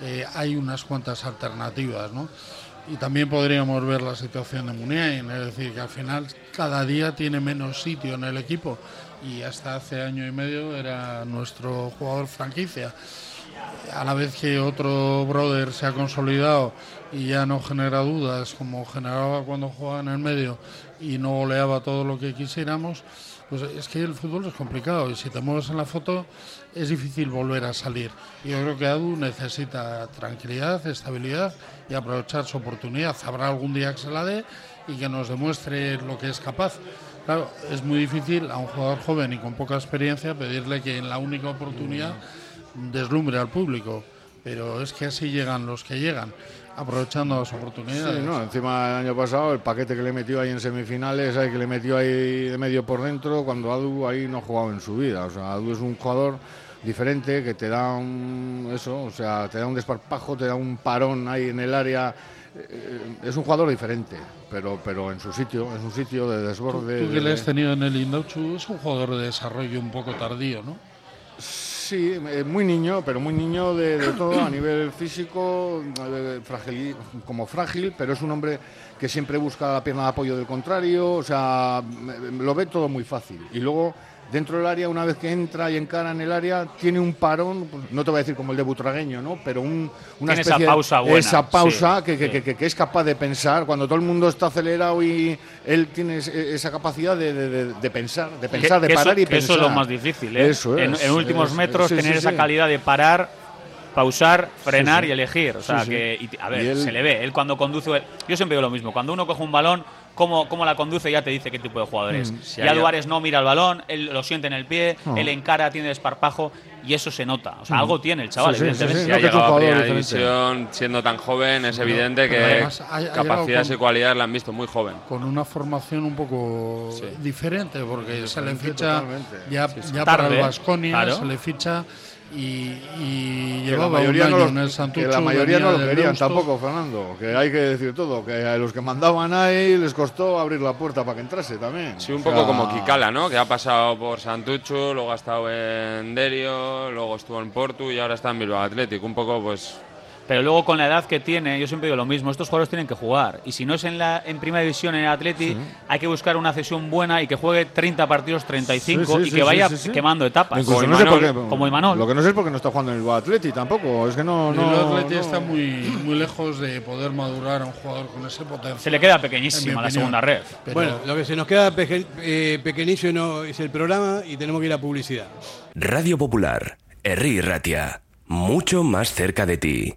eh, hay unas cuantas alternativas, ¿no? Y también podríamos ver la situación de Muniain, es decir, que al final cada día tiene menos sitio en el equipo y hasta hace año y medio era nuestro jugador franquicia a la vez que otro brother se ha consolidado y ya no genera dudas como generaba cuando jugaba en el medio y no goleaba todo lo que quisiéramos, pues es que el fútbol es complicado y si te mueves en la foto es difícil volver a salir. Yo creo que Adu necesita tranquilidad, estabilidad y aprovechar su oportunidad. Habrá algún día que se la dé y que nos demuestre lo que es capaz. Claro, es muy difícil a un jugador joven y con poca experiencia pedirle que en la única oportunidad deslumbre al público, pero es que así llegan los que llegan, aprovechando las oportunidades. Sí, no, encima el año pasado el paquete que le metió ahí en semifinales, ahí que le metió ahí de medio por dentro, cuando Adu ahí no ha jugado en su vida. O sea, Adu es un jugador diferente que te da un eso, o sea, te da un desparpajo, te da un parón ahí en el área. Eh, Es un jugador diferente, pero pero en su sitio, en su sitio de desborde. Tú que de- le has tenido en el Indauchu, es un jugador de desarrollo un poco tardío, ¿no? Sí, eh, muy niño, pero muy niño de, todo a nivel físico, fragil- como frágil, pero es un hombre que siempre busca la pierna de apoyo del contrario, o sea, lo ve todo muy fácil. Y luego, dentro del área, una vez que entra y encara en el área, tiene un parón, pues, no te voy a decir como el de Butragueño, ¿no? Pero un, una Tiene esa especie pausa buena, Esa pausa sí, que, que- sí. que- es capaz de pensar, cuando todo el mundo está acelerado y él tiene es- esa capacidad de, de- pensar, de pensar, de parar eso, y pensar. Eso es lo más difícil, ¿eh? Eso en, es, en últimos es- metros sí, tener esa calidad de parar, pausar, frenar sí. y elegir. O sea, Sí, sí. que, y- a ver, Y él- se le ve. Él cuando conduce, yo siempre digo lo mismo. Cuando uno coge un balón, cómo, cómo la conduce ya te dice qué tipo de jugador es. Mm, si ya Duárez no mira el balón, él lo siente en el pie, Oh. él encara, tiene desparpajo y eso se nota. O sea, Mm. algo tiene el chaval, Sí, sí, sí, evidentemente. sí, Si no, ha que es un llegado a jugador primera diferente. división siendo tan joven, es evidente pero que además capacidades con- y cualidades la han visto muy joven. Con una formación un poco Sí. diferente, porque se le ficha totalmente. ya, Sí, sí. ya para el Vasconia, claro. se le ficha y, y Que la llevaba un mayoría, año no lo, en el que Santucho. la mayoría no lo querían Deusto. tampoco, Fernando. Que hay que decir todo. Que a los que mandaban ahí les costó abrir la puerta para que entrase también. Sí, un O poco sea, como Kikala, ¿no? Que ha pasado por Santucho, luego ha estado en Derio, luego estuvo en Portu y ahora está en Bilbao Athletic. Un poco, pues, Pero luego con la edad que tiene, yo siempre digo lo mismo, estos jugadores tienen que jugar. Y si no es en la en primera división en el Atleti, hay que buscar una cesión buena y que juegue 30 partidos, 35 Sí, sí, y sí, que vaya sí, sí, sí. quemando etapas. Incluso como, no sé Imanol, por qué- como Imanol. Lo que no sé es porque no está jugando en el Athletic tampoco. Es que no. El no, Atleti no. está muy, muy lejos de poder madurar a un jugador con ese potencial. Se le queda pequeñísima la segunda red. Pero- Bueno, lo que se nos queda peque- eh, pequeñísimo es el programa y tenemos que ir a publicidad. Radio Popular, Herri Ratia, mucho más cerca de ti.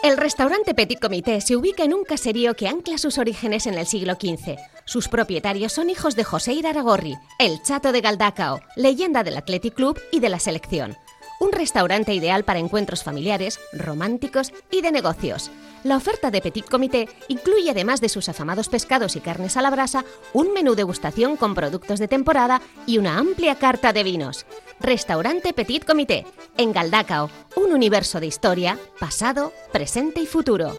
El restaurante Petit Comité se ubica en un caserío que ancla sus orígenes en el siglo XV. Sus propietarios son hijos de José Iraragorri, el chato de Galdacao, leyenda del Athletic Club y de la selección. Un restaurante ideal para encuentros familiares, románticos y de negocios. La oferta de Petit Comité incluye, además de sus afamados pescados y carnes a la brasa, un menú degustación con productos de temporada y una amplia carta de vinos. Restaurante Petit Comité, en Galdacao, un universo de historia, pasado, presente y futuro.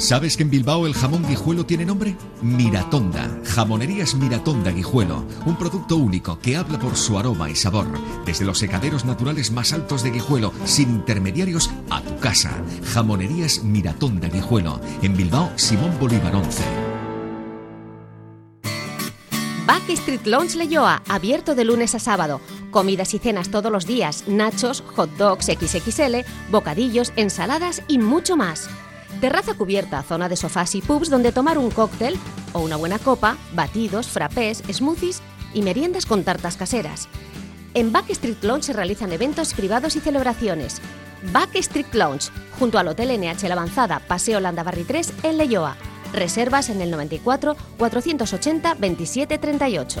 ¿Sabes que en Bilbao el jamón guijuelo tiene nombre? Miratonda. Jamonerías Miratonda Guijuelo. Un producto único que habla por su aroma y sabor. Desde los secaderos naturales más altos de Guijuelo, sin intermediarios, a tu casa. Jamonerías Miratonda Guijuelo. En Bilbao, Simón Bolívar 11. Backstreet Lounge Leyoa, abierto de lunes a sábado. Comidas y cenas todos los días, nachos, hot dogs XXL, bocadillos, ensaladas y mucho más. Terraza cubierta, zona de sofás y pubs donde tomar un cóctel o una buena copa, batidos, frappés, smoothies y meriendas con tartas caseras. En Backstreet Lounge se realizan eventos privados y celebraciones. Backstreet Lounge, junto al Hotel NH La Avanzada, Paseo Landabarri 3, en Leyoa. Reservas en el 94 480 27 38.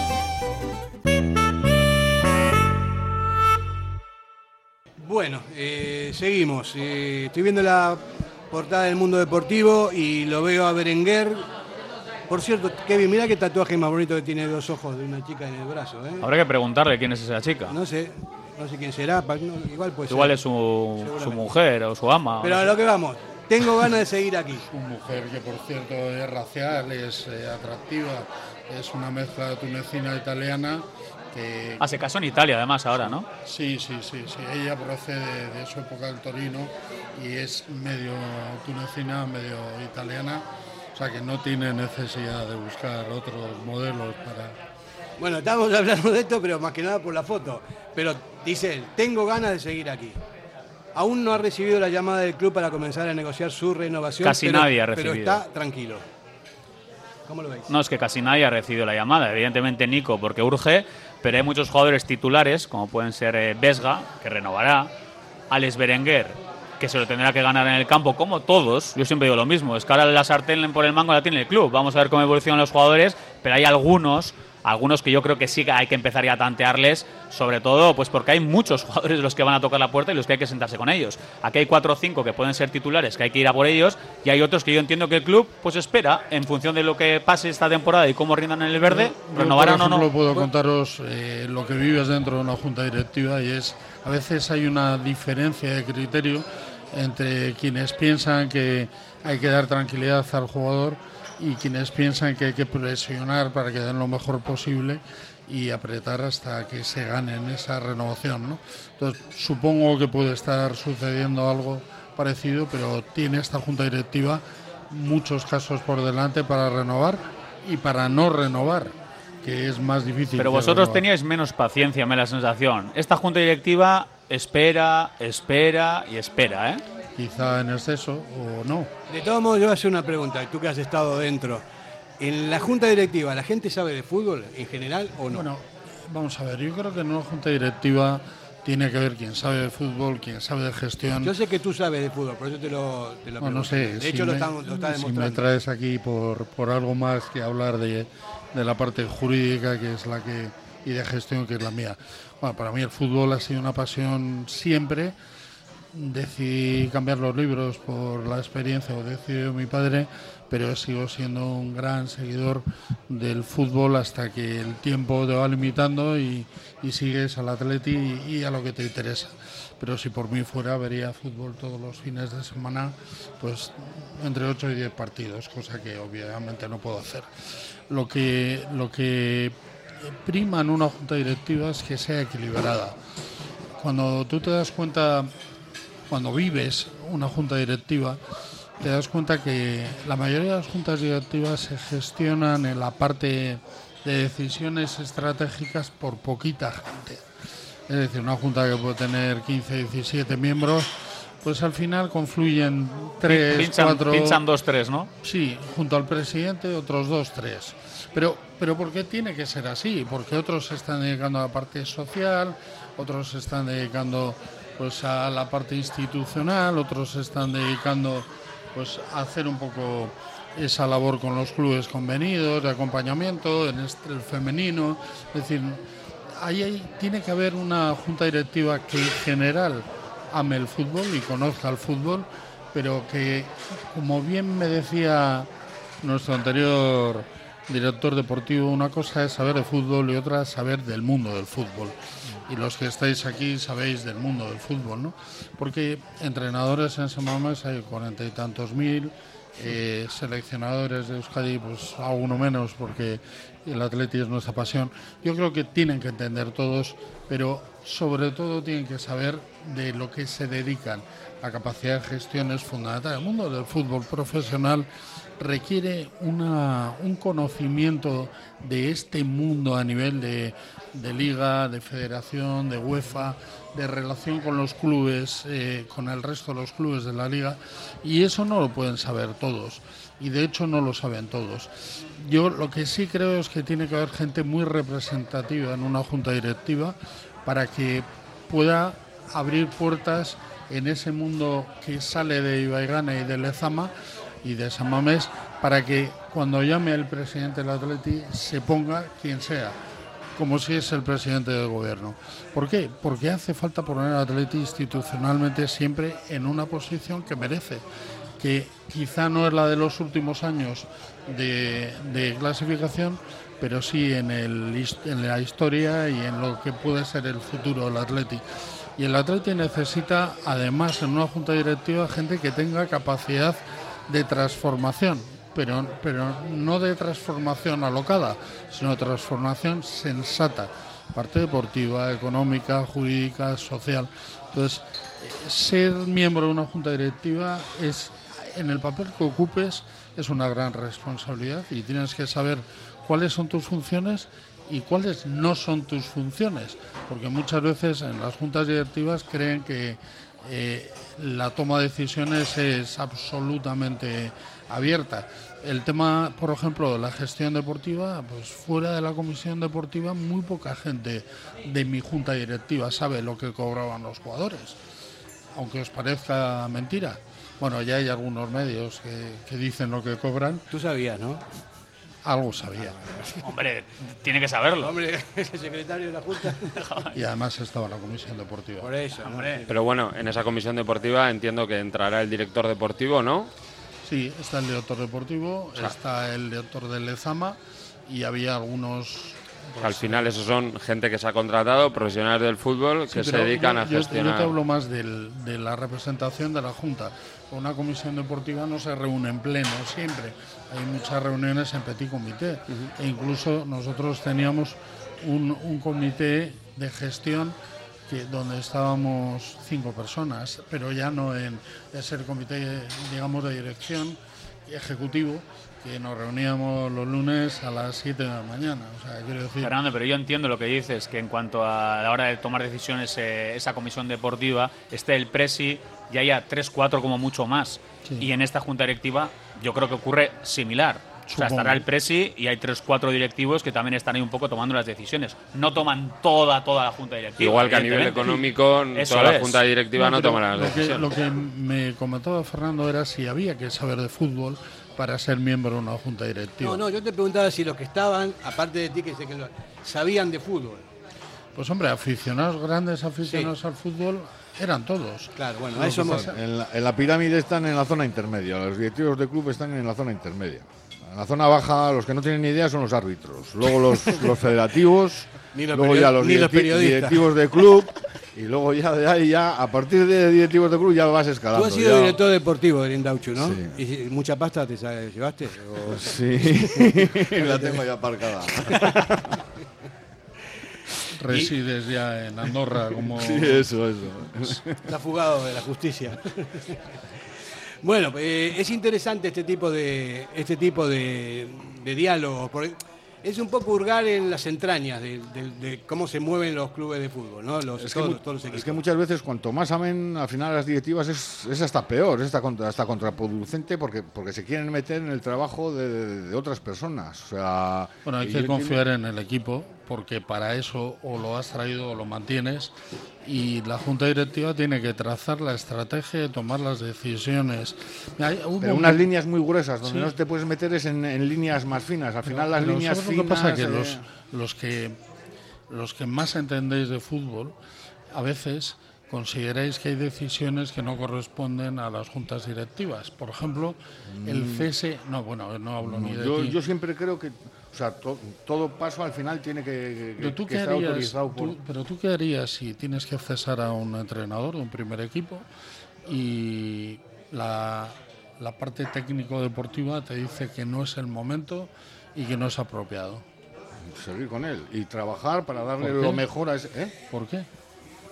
Bueno, eh, seguimos. Eh, estoy viendo la portada del mundo deportivo y lo veo a Berenguer. Por cierto, Kevin, mira qué tatuaje más bonito que tiene dos ojos de una chica en el brazo. ¿eh? Habrá que preguntarle quién es esa chica. No sé, no sé quién será. igual puede Igual ser. es su, mujer o su ama. Pero no a lo que vamos, tengo ganas de seguir aquí. Su mujer, que por cierto es racial, es eh, atractiva, es una mezcla tunecina e italiana. Que, Ah, se casó en Italia además ahora, ¿no? Sí, sí, sí, sí. Ella procede de su época del Torino y es medio tunecina, medio italiana. O sea que no tiene necesidad de buscar otros modelos para... Bueno, estamos hablando de esto, pero más que nada por la foto. Pero dice él, tengo ganas de seguir aquí. Aún no ha recibido la llamada del club para comenzar a negociar su renovación. Casi pero- nadie ha Pero recibido. está tranquilo. ¿Cómo lo veis? No, es que casi nadie ha recibido la llamada. Evidentemente Nico, porque urge, pero hay muchos jugadores titulares, como pueden ser eh, que renovará, Alex Berenguer, que se lo tendrá que ganar en el campo, como todos. Yo siempre digo lo mismo, es que ahora la sartén por el mango la tiene el club. Vamos a ver cómo evolucionan los jugadores, pero hay algunos, algunos que yo creo que sí que hay que empezar ya a tantearles, sobre todo pues porque hay muchos jugadores los que van a tocar la puerta y los que hay que sentarse con ellos. Aquí hay cuatro o cinco que pueden ser titulares, que hay que ir a por ellos, y hay otros que yo entiendo que el club pues espera, en función de lo que pase esta temporada y cómo rindan en el verde, Yo, renovarán o no. ejemplo, puedo contaros eh, lo que vives dentro de una junta directiva y es a veces hay una diferencia de criterio entre quienes piensan que hay que dar tranquilidad al jugador y quienes piensan que hay que presionar para que den lo mejor posible y apretar hasta que se ganen esa renovación. ¿no? Entonces, supongo que puede estar sucediendo algo parecido, pero tiene esta junta directiva muchos casos por delante para renovar y para no renovar, que es más difícil. Pero vosotros renovar. teníais menos paciencia, me da la sensación. Esta junta directiva espera, espera y espera, ¿eh? Quizá en exceso o no. De todos modos, yo voy a hacer una pregunta, tú que has estado dentro. ¿En la junta directiva la gente sabe de fútbol en general o no? Bueno, vamos a ver, yo creo que en una junta directiva tiene que ver quién sabe de fútbol, quién sabe de gestión. Yo sé que tú sabes de fútbol, por eso te lo, te lo No, sé. De si hecho, lo, están- lo está Si me demostrando. traes aquí por, por algo más que hablar de, de la parte jurídica, que es la que. y de gestión, que es la mía. Bueno, para mí el fútbol ha sido una pasión siempre. Decidí cambiar los libros por la experiencia o decidió mi padre, pero sigo siendo un gran seguidor del fútbol hasta que el tiempo te va limitando y, sigues al atleti y, y a lo que te interesa. Pero si por mí fuera, vería fútbol todos los fines de semana, pues entre 8 y 10 partidos, cosa que obviamente no puedo hacer. Lo que, lo que prima en una junta directiva es que sea equilibrada. Cuando tú te das cuenta, cuando vives una junta directiva, te das cuenta que la mayoría de las juntas directivas se gestionan en la parte de decisiones estratégicas por poquita gente. es decir, una junta que puede tener 15, 17 miembros, pues al final confluyen tres, Pinchan, cuatro... pinchan dos, tres, ¿no? Sí, junto al presidente otros dos, tres. Pero, pero ¿por qué tiene que ser así? Porque otros se están dedicando a la parte social, otros se están dedicando pues a la parte institucional, otros se están dedicando pues a hacer un poco esa labor con los clubes convenidos de acompañamiento en el femenino, es decir, ahí hay- tiene que haber una junta directiva que en general ame el fútbol y conozca el fútbol, pero que, como bien me decía nuestro anterior director deportivo, una cosa es saber de fútbol y otra es saber del mundo del fútbol. Y los que estáis aquí sabéis del mundo del fútbol, ¿no? Porque entrenadores en Semames hay cuarenta y tantos mil, eh, seleccionadores de Euskadi, pues a uno menos, porque el atleti es nuestra pasión. Yo creo que tienen que entender todos, pero sobre todo tienen que saber de lo que se dedican. La capacidad de gestión es fundamental. El mundo del fútbol profesional requiere un conocimiento de este mundo a nivel de liga, de federación, de UEFA, de relación con los clubes, eh, con el resto de los clubes de la liga, y eso no lo pueden saber todos, y de hecho no lo saben todos. Yo lo que sí creo es que tiene que haber gente muy representativa en una junta directiva para que pueda abrir puertas en ese mundo que sale de Ibaigana y de Lezama y de San Mamés para que cuando llame el presidente del Atleti se ponga quien sea, como si es el presidente del gobierno. ¿Por qué? Porque hace falta poner al Atleti institucionalmente siempre en una posición que merece, que quizá no es la de los últimos años de, clasificación, pero sí en la historia y en lo que puede ser el futuro del Atleti. Y el Atleti necesita, además, en una junta directiva, gente que tenga capacidad de transformación, pero, pero no de transformación alocada, sino de transformación sensata, parte deportiva, económica, jurídica, social. Entonces, ser miembro de una junta directiva es, en el papel que ocupes, es una gran responsabilidad y tienes que saber cuáles son tus funciones y cuáles no son tus funciones, porque muchas veces en las juntas directivas creen que eh, la toma de decisiones es absolutamente abierta. El tema, por ejemplo, de la gestión deportiva, pues fuera de la comisión deportiva, muy poca gente de mi junta directiva sabe lo que cobraban los jugadores, aunque os parezca mentira. Bueno, ya hay algunos medios que, que dicen lo que cobran. Tú sabías, ¿no? Algo sabía. Hombre, tiene que saberlo. Hombre, ese secretario de la Junta. Y además estaba en la comisión deportiva. Por eso, hombre. Pero bueno, en esa comisión deportiva entiendo que entrará el director deportivo, ¿no? Sí, está el director deportivo, sea- está el director del Lezama y había algunos... Sea, al final esos son gente que se ha contratado, profesionales del fútbol, Sí, que se dedican yo- a gestionar. Yo te hablo más del- de la representación de la Junta. Una comisión deportiva no se reúne en pleno siempre. Hay muchas reuniones en petit comité. E incluso nosotros teníamos un, un comité de gestión que, donde estábamos cinco personas, pero ya no en es el comité, digamos, de dirección ejecutivo, que nos reuníamos los lunes a las 7 de la mañana. O sea, quiero decir... Fernando, pero yo entiendo lo que dices, que en cuanto a la hora de tomar decisiones, eh, esa comisión deportiva, esté el presi y haya tres, cuatro como mucho más. Sí. Y en esta junta directiva yo creo que ocurre similar. O sea, estará el presi y hay tres, cuatro directivos que también están ahí un poco tomando las decisiones. No toman toda, toda la junta directiva. Igual que a nivel económico, Eso toda la junta directiva no, pero tomará las lo que, decisiones. lo que me comentaba Fernando era si había que saber de fútbol para ser miembro de una junta directiva. No, no, yo te preguntaba si los que estaban, aparte de ti, que sé que lo, sabían de fútbol. Pues hombre, aficionados, grandes aficionados al fútbol, eran todos. Claro, bueno, eso En la, en la pirámide están en la zona intermedia, los directivos de club están en la zona intermedia. En la zona baja, los que no tienen ni idea son los árbitros. Luego los, los federativos, Ni los luego ya los, ni directivos de club, y luego ya de ahí, ya, a partir de directivos de club, ya lo vas escalando. Tú has sido ya- director deportivo del Indauchu, ¿no? Sí. ¿Y mucha pasta te llevaste? o- Sí, la tengo ya aparcada. Resides ya en Andorra como... Sí, eso, eso. Está fugado de la justicia. Bueno, eh, es interesante este tipo de este tipo de, de diálogos. Porque es un poco hurgar en las entrañas de, de- de cómo se mueven los clubes de fútbol, ¿no? Los, Es que, todos, mu- todos los es que muchas veces cuanto más amen al final las directivas es, es hasta peor, es hasta, contra- hasta contraproducente porque, porque se quieren meter en el trabajo de, de- de otras personas. O sea, Bueno, hay que confiar en el equipo porque para eso o lo has traído o lo mantienes y la junta directiva tiene que trazar la estrategia y tomar las decisiones. Hay- Pero unas líneas muy gruesas, donde Sí. no te puedes meter es en, en líneas más finas. Al final las líneas ¿sabes finas... lo que pasa? Que eh, los, los que los que más entendéis de fútbol, a veces consideráis que hay decisiones que no corresponden a las juntas directivas. Por ejemplo, el Mm. cese... No, bueno, no hablo ni de yo, ti. yo siempre creo que o sea, to- todo paso al final tiene que, que- Pero tú, que qué estar harías, autorizado por... tú- pero tú qué harías si tienes que cesar a un entrenador de un primer equipo y la, la parte técnico-deportiva te dice que no es el momento y que no es apropiado? Seguir con él y trabajar para darle lo mejor a ese... ¿eh? ¿Por qué?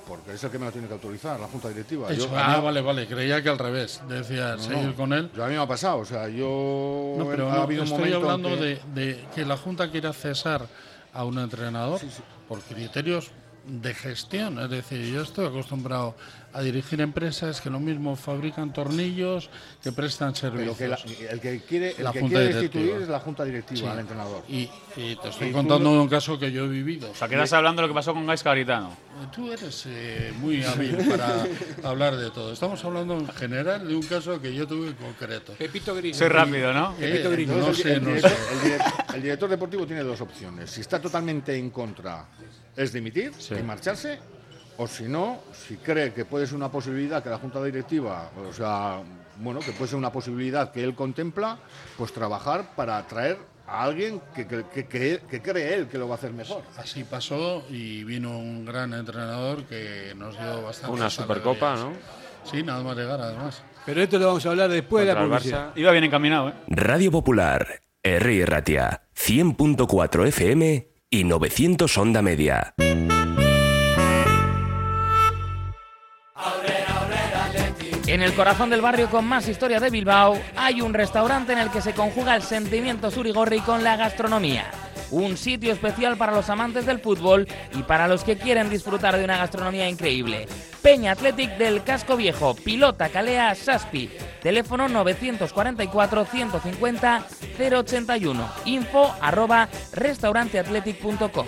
Porque es el que me lo tiene que autorizar, la junta directiva. Eso, Yo- ah, mí- vale, vale, creía que al revés. Decía, No, seguir con él. Yo a mí me ha pasado, o sea, yo... No, pero ha habido un estoy momento hablando que- de, de que la Junta quiera cesar a un entrenador por criterios de gestión. Es decir, yo estoy acostumbrado a dirigir empresas que lo mismo fabrican tornillos que prestan servicios. que la- el que quiere, el La que junta quiere directiva. destituir es la junta directiva Sí. al entrenador. Y, y te estoy Y contando lo- un caso que yo he vivido. O sea, quedas hablando de lo que pasó con Gaisca Garitano. Tú eres eh, muy hábil para hablar de todo. Estamos hablando en general de un caso que yo tuve en concreto. Pepito Grillo. Soy rápido, ¿no? Eh, Pepito Grillo. no sé, el, no director, sé. el director deportivo tiene dos opciones. Si está totalmente en contra, es dimitir y marcharse. O si no, si cree que puede ser una posibilidad que la junta directiva, o sea, bueno, que puede ser una posibilidad que él contempla, pues trabajar para atraer a alguien que, que- que cree, que cree él que lo va a hacer mejor. Así pasó y vino un gran entrenador que nos dio bastante. Una Supercopa, ¿no? Sí, nada más llegar, además. Pero esto lo vamos a hablar después de la publicidad. Iba bien encaminado, ¿eh? Radio Popular, R. Ratia, 100.4 FM y 900 Onda Media. El corazón del barrio con más historia de Bilbao hay un restaurante en el que se conjuga el sentimiento surigorri con la gastronomía. Un sitio especial para los amantes del fútbol y para los que quieren disfrutar de una gastronomía increíble. Peña Athletic del Casco Viejo, Pilota Calea Saspi. Teléfono 944 150 081. Info arroba restauranteathletic.com.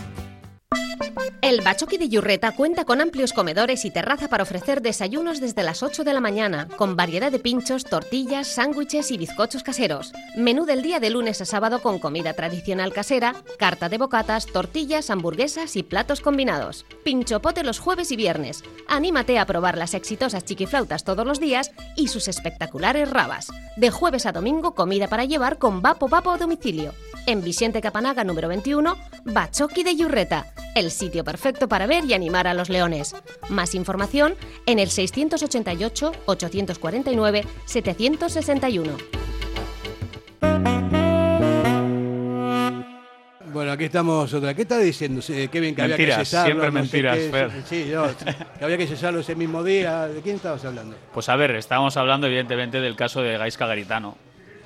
El Bachoqui de Yurreta cuenta con amplios comedores y terraza para ofrecer desayunos desde las 8 de la mañana, con variedad de pinchos, tortillas, sándwiches y bizcochos caseros. Menú del día de lunes a sábado con comida tradicional casera, carta de bocatas, tortillas, hamburguesas y platos combinados. Pinchopote los jueves y viernes. Anímate a probar las exitosas chiquiflautas todos los días y sus espectaculares rabas. De jueves a domingo, comida para llevar con Vapo Vapo a domicilio. En Vicente Capanaga número 21, Bachoqui de Yurreta, el sitio perfecto para ver y animar a los leones. Más información en el 688-849-761. Bueno, aquí estamos otra. ¿Qué está diciendo eh, Kevin? Que había que Mentiras, cesarlo, siempre no mentiras, qué, Fer. Sí, yo, que había que cesarlo ese mismo día. ¿De quién estabas hablando? Pues a ver, estábamos hablando evidentemente del caso de Gaisca Garitano,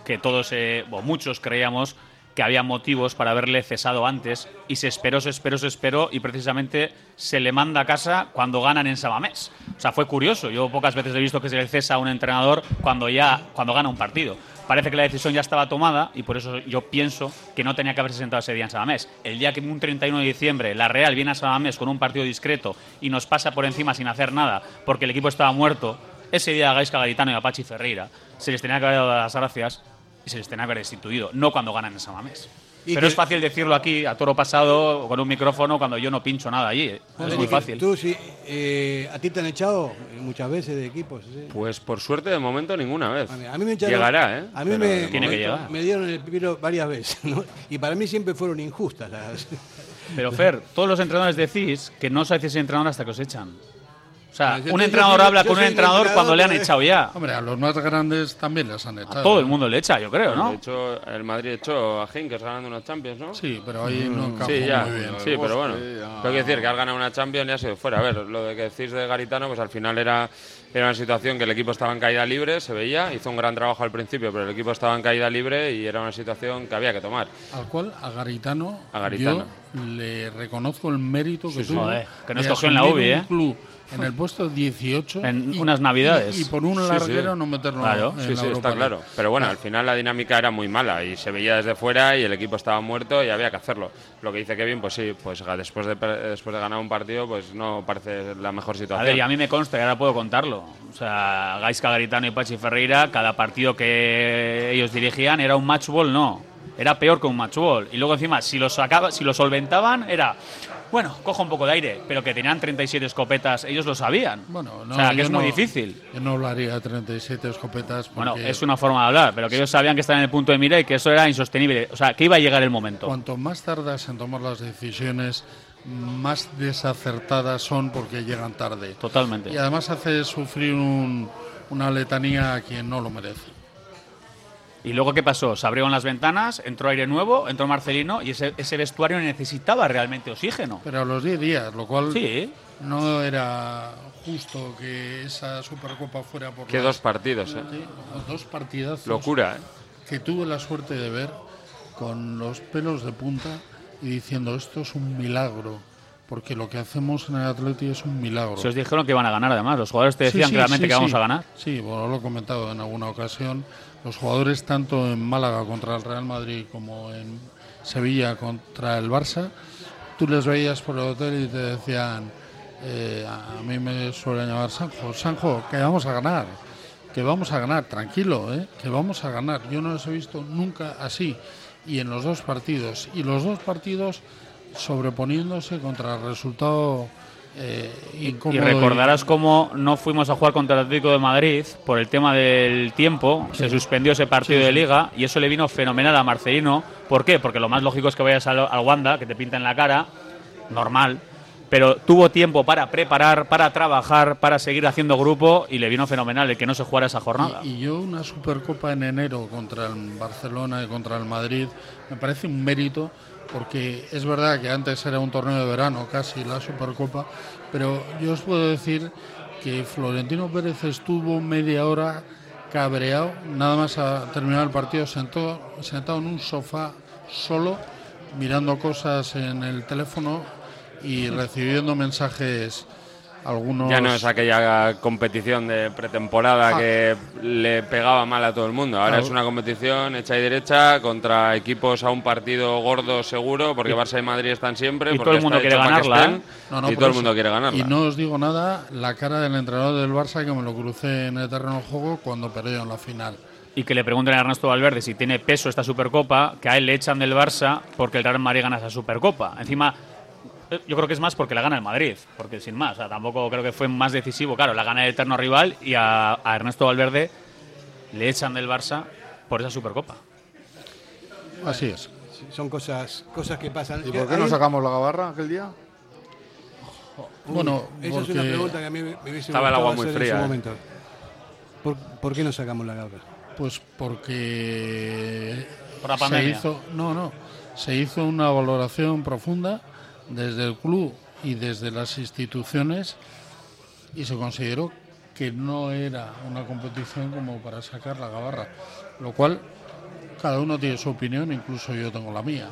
que todos, eh, o muchos creíamos que había motivos para haberle cesado antes y se esperó, se esperó, se esperó y precisamente se le manda a casa cuando ganan en Sabamés. O sea, fue curioso. Yo pocas veces he visto que se le cesa a un entrenador cuando ya cuando gana un partido. Parece que la decisión ya estaba tomada y por eso yo pienso que no tenía que haberse sentado ese día en Sabamés. El día que un 31 de diciembre la Real viene a Sabamés con un partido discreto y nos pasa por encima sin hacer nada porque el equipo estaba muerto, ese día a Gaisca Garitano y a Ferreira se les tenía que haber dado las gracias y se les tenía que haber destituido, no cuando ganan en Samamés. Pero que- es fácil decirlo aquí a toro pasado con un micrófono cuando yo no pincho nada allí. ¿eh? Es muy fácil. ¿Tú, sí, eh, ¿A ti te han echado muchas veces de equipos? sí? Pues por suerte de momento ninguna vez. A mí, a mí me echaron- Llegará, ¿eh? A mí me, Tiene que momento- llegar. me dieron el piro varias veces, ¿no? Y para mí siempre fueron injustas las. Pero Fer, todos los entrenadores decís que no os hacéis entrenador hasta que os echan. O sea, Yo- un yo entrenador habla con un entrenador entrenador, cuando le han echado ya. Hombre, a los más grandes también les han echado. A todo el mundo le echa, yo creo, ¿no? De hecho, el Madrid echó a Henkes ganando una Champions, ¿no? Sí, pero ahí no encajó Sí, ya. muy bien. Sí, pero bueno. Tengo que decir que al ganar una Champions ya se dio fuera. A ver, lo de que decís de Garitano, pues al final era, era una situación que el equipo estaba en caída libre, se veía, hizo un gran trabajo al principio, pero el equipo estaba en caída libre y era una situación que había que tomar. Al cual, a Garitano, A Garitano. yo le reconozco el mérito que Sí, tuvo. Joder, que nos de cogió en la UBI, un ¿eh? club en el puesto 18. En y- unas navidades. Y, y por un larguero sí. no meterlo Claro. en Sí, la sí, Europa está League. claro. Pero bueno, al final la dinámica era muy mala y se veía desde fuera y el equipo estaba muerto y había que hacerlo. Lo que dice Kevin, pues sí, pues después de, per- después de ganar un partido, pues no parece la mejor A situación. ver, y a mí me consta, y ahora puedo contarlo. O sea, Gaisca Garitano y Pachi Ferreira, cada partido que ellos dirigían era un match ball, no. Era peor que un match ball. Y luego encima, si lo, sacaba, si lo solventaban, era, bueno, cojo un poco de aire. Pero que tenían 37 escopetas, ellos lo sabían. Bueno, no, o sea, que es muy no- difícil. Yo no hablaría de 37 escopetas. Bueno, porque es una forma de hablar, pero que ellos sabían que estaban en el punto de mira y que eso era insostenible. O sea, que iba a llegar el momento. Cuanto más tardas en tomar las decisiones, más desacertadas son porque llegan tarde. Totalmente. Y además hace sufrir un- una letanía a quien no lo merece. ¿Y luego qué pasó? Se abrieron las ventanas, entró aire nuevo, entró Marcelino y ese, ese vestuario necesitaba realmente oxígeno. Pero a los 10 días, lo cual Sí. no era justo que esa Supercopa fuera por Que dos partidos, ¿eh? Sí, dos partidazos. Locura, ¿eh? Que tuve la suerte de ver con los pelos de punta y diciendo esto es un milagro. Porque lo que hacemos en el Atleti es un milagro. Se os dijeron que iban a ganar además. Los jugadores te Sí, decían sí, claramente sí, que vamos sí. a ganar. Sí, bueno, lo he comentado en alguna ocasión. Los jugadores, tanto en Málaga contra el Real Madrid como en Sevilla contra el Barça, tú les veías por el hotel y te decían, eh, a mí me suelen llamar Sanjo, Sanjo, que vamos a ganar, que vamos a ganar, tranquilo, eh, que vamos a ganar. Yo no los he visto nunca así. Y en los dos partidos, y los dos partidos sobreponiéndose contra el resultado eh, Y recordarás cómo no fuimos a jugar contra el Atlético de Madrid por el tema del tiempo. Se suspendió ese partido Sí, de liga y eso le vino fenomenal a Marcelino. ¿Por qué? Porque lo más lógico es que vayas al, al Wanda, que te pinta en la cara, normal. Pero tuvo tiempo para preparar, para trabajar, para seguir haciendo grupo y le vino fenomenal el que no se jugara esa jornada. Y, y yo una Supercopa en enero contra el Barcelona y contra el Madrid me parece un mérito porque es verdad que antes era un torneo de verano casi la Supercopa, pero yo os puedo decir que Florentino Pérez estuvo media hora cabreado, nada más a terminar el partido, sentado, sentado en un sofá solo, mirando cosas en el teléfono y recibiendo mensajes algunos... Ya no es aquella competición de pretemporada Ah. que le pegaba mal a todo el mundo. Ahora Claro. es una competición hecha y derecha contra equipos a un partido gordo seguro, porque Y- Barça y Madrid están siempre. y porque todo el mundo quiere ganarla, estén, ¿eh? No, no, y todo el mundo quiere ganarla. Y no os digo nada, la cara del entrenador del Barça que me lo crucé en el terreno de juego cuando perdieron la final. Y que le pregunten a Ernesto Valverde si tiene peso esta Supercopa, que a él le echan del Barça porque el Real Madrid gana esa Supercopa. Encima, yo creo que es más porque la gana el Madrid, porque sin más, o sea, tampoco creo que fue más decisivo. Claro, la gana el eterno rival y a, a Ernesto Valverde le echan del Barça por esa Supercopa. Así es. Son cosas, cosas que pasan. ¿Y por qué no sacamos la gabarra aquel día? Uy, Bueno, esa es una pregunta que a mí me hubiese Estaba el agua muy en fría, su eh. momento. ¿Por, por qué no sacamos la garra? Pues porque Por la se pandemia. hizo, no, no, se hizo una valoración profunda desde el club y desde las instituciones y se consideró que no era una competición como para sacar la gabarra, lo cual cada uno tiene su opinión, incluso yo tengo la mía.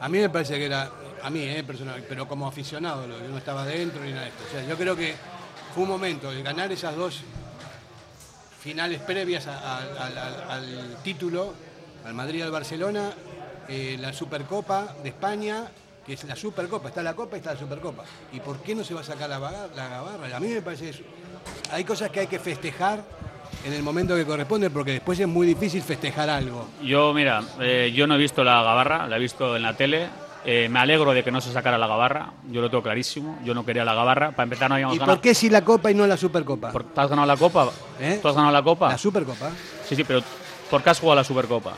A mí me parece que era, a mí, eh, personal, pero como aficionado, yo no estaba dentro ni nada de esto. O sea, yo creo que fue un momento de ganar esas dos finales previas al título, al Madrid y al Barcelona, eh, la Supercopa de España, que es la Supercopa, está la Copa y está la Supercopa. ¿Y por qué no se va a sacar la, la gabarra? A mí me parece eso. Hay cosas que hay que festejar en el momento que corresponde, porque después es muy difícil festejar algo. Yo, mira, eh, yo no he visto la gabarra, la he visto en la tele. Eh, me alegro de que no se sacara la gabarra, yo lo tengo clarísimo. Yo no quería la gabarra. Para empezar, no habíamos ¿Y ganado. por qué si la Copa y no la Supercopa? ¿Por- ¿Tú has ganado la Copa? ¿Eh? ¿Tú has ganado la Copa? La Supercopa. Sí, sí, pero ¿por qué has jugado la Supercopa?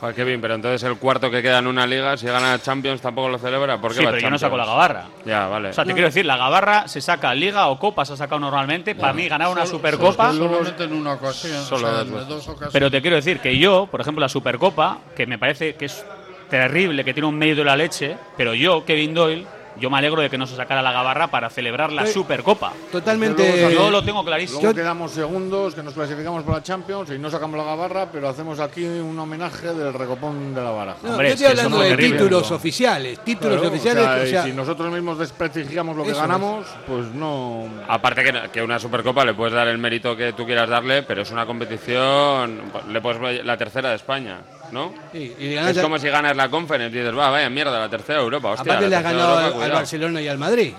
Joder, qué bien, pero entonces el cuarto que queda en una liga, si gana Champions tampoco lo celebra. ¿Por qué Sí, va pero yo no Champions? saco la gabarra. Ya, vale. O sea, te quiero decir, la gabarra se saca Liga o Copa, se ha sacado normalmente. Para mí, ganar una Solo- Supercopa. solo- Solamente en una ocasión, Solo o sea, dos en dos ocasiones. Pero te quiero decir que yo, por ejemplo, la Supercopa, que me parece que es terrible, que tiene un medio de la leche, pero yo, Kevin Doyle, yo me alegro de que no se sacara la gabarra para celebrar la Sí. Supercopa. Totalmente. Yo lo tengo clarísimo. Luego quedamos segundos, que nos clasificamos para la Champions y no sacamos la gabarra, pero hacemos aquí un homenaje del recopón de la baraja. No, Hombre, yo es estoy hablando de terrible. títulos oficiales. Títulos Claro, oficiales. o sea, o sea, y si nosotros mismos desprestigiamos lo que ganamos, pues no. Aparte que, que una Supercopa le puedes dar el mérito que tú quieras darle, pero es una competición, le puedes la tercera de España, ¿no? sí, y ganas Es ya- como si ganas la Conference y dices, va, vaya mierda, la tercera Europa, hostia. aparte le has ganado Europa, al. Barcelona y al Madrid.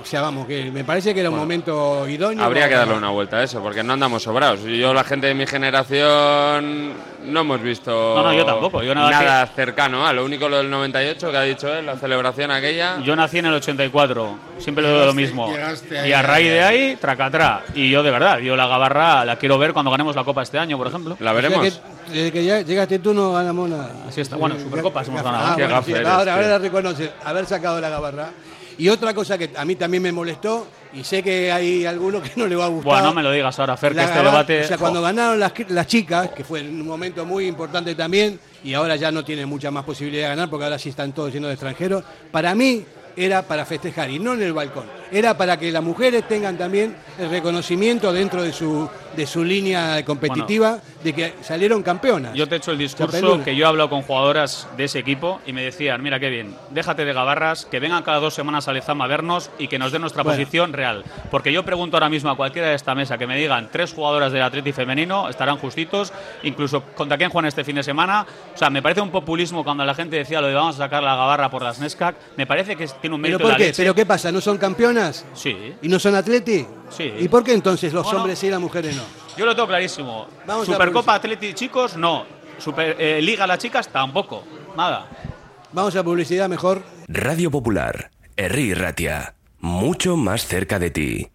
O sea, vamos, que me parece que era un momento idóneo. Habría que darle una vuelta a eso, porque no andamos sobrados. Yo, la gente de mi generación, no hemos visto No, no, yo tampoco. Yo nada nada cercano. a lo único lo del 98 que ha dicho él, la celebración aquella. Yo nací en el 84, siempre lo digo lo mismo. ahí Y a raíz de ahí, tracatrá. Y yo de verdad, yo la gabarra la quiero ver cuando ganemos la Copa este año, por ejemplo. La O sea veremos. que desde que ya llegaste tú no ganamos nada. Así está. Bueno, Supercopas hemos ganado. Ah, Qué bueno, sí, ahora, ahora tío. la reconoce, haber sacado la gabarra. Y otra cosa que a mí también me molestó, y sé que hay alguno que no le va a gustar. Bueno, no me lo digas ahora, Fer, que este debate. O sea, cuando ganaron las, las chicas, que fue un momento muy importante también, y ahora ya no tienen mucha más posibilidad de ganar porque ahora sí están todos llenos de extranjeros, para mí era para festejar y no en el balcón. Era para que las mujeres tengan también el reconocimiento dentro de su, de su línea competitiva de que salieron campeonas. Yo te he hecho el discurso que yo he hablado con jugadoras de ese equipo y me decían, mira qué bien, déjate de gabarras, que vengan cada dos semanas a Lezama a vernos y que nos den nuestra Bueno. posición real. Porque yo pregunto ahora mismo a cualquiera de esta mesa que me digan tres jugadoras del Atleti femenino, estarán justitos, incluso contra quién juegan este fin de semana. O sea, me parece un populismo cuando la gente decía lo de vamos a sacar la gabarra por las Nescac. Me parece que tiene un ¿Pero mérito de por la qué? leche. ¿Pero qué pasa? ¿No son campeonas? Sí. ¿Y no son atleti? Sí. ¿Y por qué entonces los hombres sí y las mujeres no? Yo lo tengo clarísimo. Vamos a Supercopa Atleti chicos, no. Super, eh, Liga las chicas, tampoco. Nada. Vamos a publicidad mejor. Radio Popular, Herri Ratia, mucho más cerca de ti.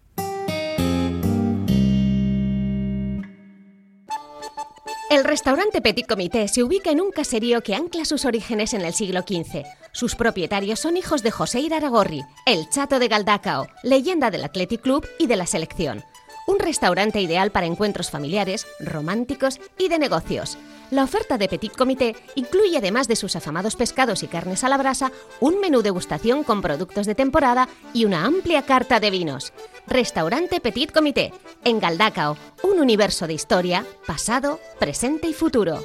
El restaurante Petit Comité se ubica en un caserío que ancla sus orígenes en el siglo XV. Sus propietarios son hijos de José Iraragorri, el chato de Galdacao, leyenda del Athletic Club y de la selección. Un restaurante ideal para encuentros familiares, románticos y de negocios. La oferta de Petit Comité incluye, además de sus afamados pescados y carnes a la brasa, un menú degustación con productos de temporada y una amplia carta de vinos. Restaurante Petit Comité, en Galdacao, un universo de historia, pasado, presente y futuro.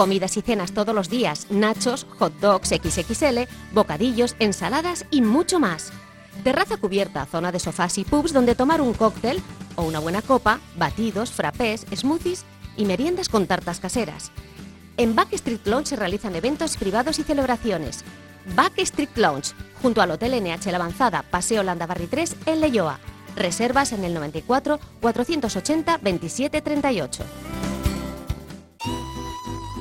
Comidas y cenas todos los días, nachos, hot dogs XXL, bocadillos, ensaladas y mucho más. Terraza cubierta, zona de sofás y pubs donde tomar un cóctel o una buena copa, batidos, frappés, smoothies y meriendas con tartas caseras. En Backstreet Lounge se realizan eventos privados y celebraciones. Backstreet Lounge, junto al Hotel NH La Avanzada, Paseo Landabarri 3, en Leyoa. Reservas en el 94 480 27 38.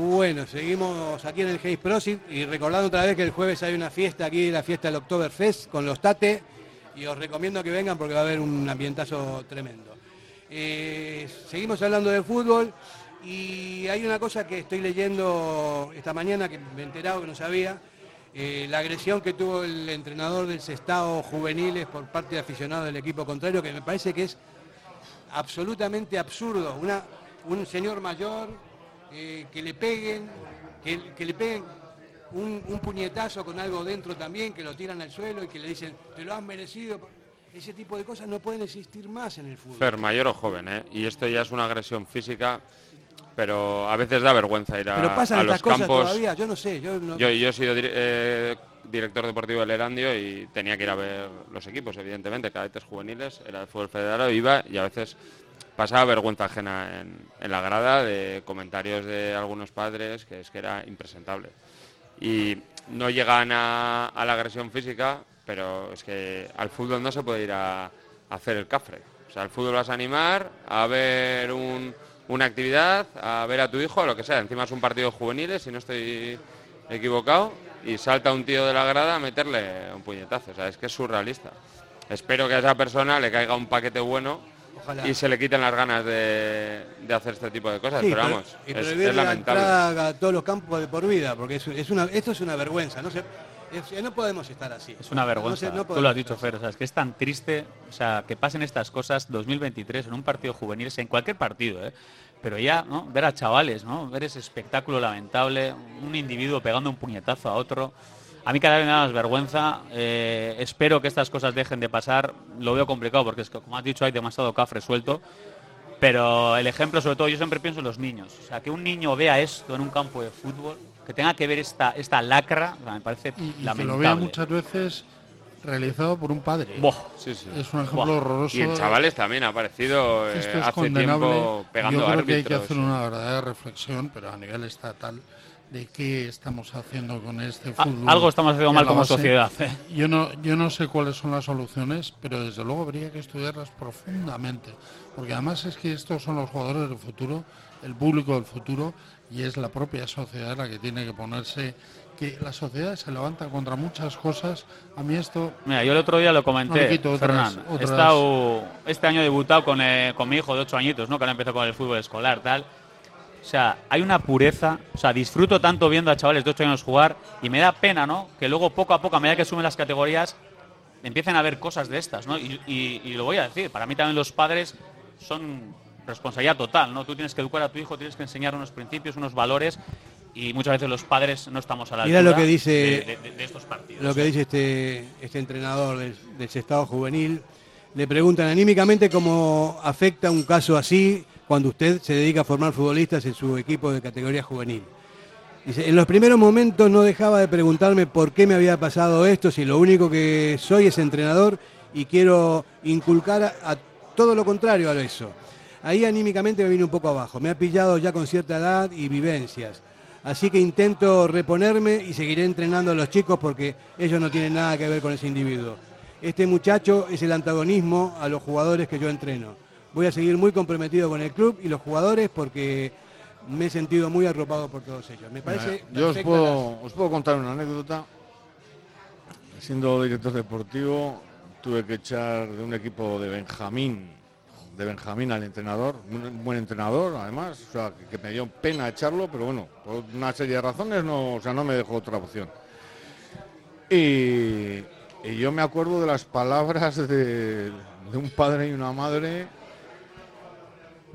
Bueno, seguimos aquí en el Haze Prosit y recordando otra vez que el jueves hay una fiesta aquí, la fiesta del Oktoberfest con los Tate y os recomiendo que vengan porque va a haber un ambientazo tremendo. Eh, seguimos hablando de fútbol y hay una cosa que estoy leyendo esta mañana que me he enterado que no sabía, eh, la agresión que tuvo el entrenador del Sestao Juveniles por parte de aficionados del equipo contrario, que me parece que es absolutamente absurdo. Una, un señor mayor eh, que le peguen, que, que le peguen un, un puñetazo con algo dentro también, que lo tiran al suelo y que le dicen, te lo has merecido. Ese tipo de cosas no pueden existir más en el fútbol. Fer, mayor o joven, ¿eh? Y esto ya es una agresión física, pero a veces da vergüenza ir a, Pero pasan a los cosas campos. todavía, yo no sé. Yo, no- Yo, yo he sido dir- eh, director deportivo del Erandio y tenía que ir a ver los equipos, evidentemente, cadetes juveniles, era el fútbol federado, iba y a veces pasaba vergüenza ajena en, la grada de comentarios de algunos padres que es que era impresentable. Y no llegan a, a la agresión física, pero es que al fútbol no se puede ir a, a hacer el cafre. O sea, al fútbol vas a animar, a ver un- una actividad, a ver a tu hijo, lo que sea. Encima es un partido juvenil, si no estoy equivocado, y salta un tío de la grada a meterle un puñetazo. O sea, es que es surrealista. Espero que a esa persona le caiga un paquete bueno Ojalá. y se le quiten las ganas de, de hacer este tipo de cosas. Sí, pero vamos, y es, es la lamentable. a todos los campos de por vida, porque es, es una, esto es una vergüenza. No, se, es- no podemos estar así. Es una vergüenza. No se- no Tú lo has dicho, Fer. O sea, es que es tan triste o sea, que pasen estas cosas 2023 en un partido juvenil, en cualquier partido, ¿eh? Pero ya, ¿no? Ver a chavales, ¿no? Ver ese espectáculo lamentable, un individuo pegando un puñetazo a otro. A mí cada vez me da más vergüenza. eh, espero que estas cosas dejen de pasar. Lo veo complicado porque, es que, como has dicho, hay demasiado cafre suelto. Pero el ejemplo, sobre todo, yo siempre pienso en los niños. O sea, que un niño vea esto en un campo de fútbol, que tenga que ver esta, esta lacra, o sea, me parece Y que lamentable. lo vea muchas veces realizado por un padre. Sí, sí. Es un ejemplo Buah. horroroso. Y en chavales también ha aparecido eh, Esto es hace condenable. tiempo pegando Yo creo que hay que árbitros. hacer una verdadera reflexión, pero a nivel estatal, de qué estamos haciendo con este A- fútbol. algo estamos haciendo mal como base. sociedad, ¿eh? Yo no, yo no sé cuáles son las soluciones, pero desde luego habría que estudiarlas profundamente, porque además es que estos son los jugadores del futuro, el público del futuro, y es la propia sociedad la que tiene que ponerse, que la sociedad se levanta contra muchas cosas. A mí esto Mira, yo el otro día lo No comenté, Fernán. He estado este año he debutado con, eh, con mi hijo de 8 añitos, ¿no? que ahora empezó con el fútbol escolar, tal. O sea, hay una pureza, o sea, disfruto tanto viendo a chavales de 8 años jugar y me da pena, ¿no? Que luego poco a poco, a medida que suben las categorías, empiecen a ver cosas de estas, ¿no? Y, y- y lo voy a decir, para mí también los padres son responsabilidad total, ¿no? Tú tienes que educar a tu hijo, tienes que enseñar unos principios, unos valores y muchas veces los padres no estamos a la Mira altura lo que dice de, de- de estos partidos. Lo que dice este, este entrenador del, del Estado juvenil. Le preguntan anímicamente cómo afecta un caso así cuando usted se dedica a formar futbolistas en su equipo de categoría juvenil. En los primeros momentos no dejaba de preguntarme por qué me había pasado esto, si lo único que soy es entrenador y quiero inculcar a, a todo lo contrario a eso. Ahí anímicamente me vine un poco abajo. Me ha pillado ya con cierta edad y vivencias. Así que intento reponerme y seguiré entrenando a los chicos porque ellos no tienen nada que ver con ese individuo. Este muchacho es el antagonismo a los jugadores que yo entreno. Voy a seguir muy comprometido con el club y los jugadores porque me he sentido muy arropado por todos ellos. Me parece Mira, yo os puedo, os puedo contar una anécdota. Siendo director deportivo, tuve que echar de un equipo de Benjamín, de Benjamín al entrenador, un buen entrenador además, o sea, que, que me dio pena echarlo, pero bueno, por una serie de razones no, o sea, no me dejó otra opción. Y, y yo me acuerdo de las palabras de, de un padre y una madre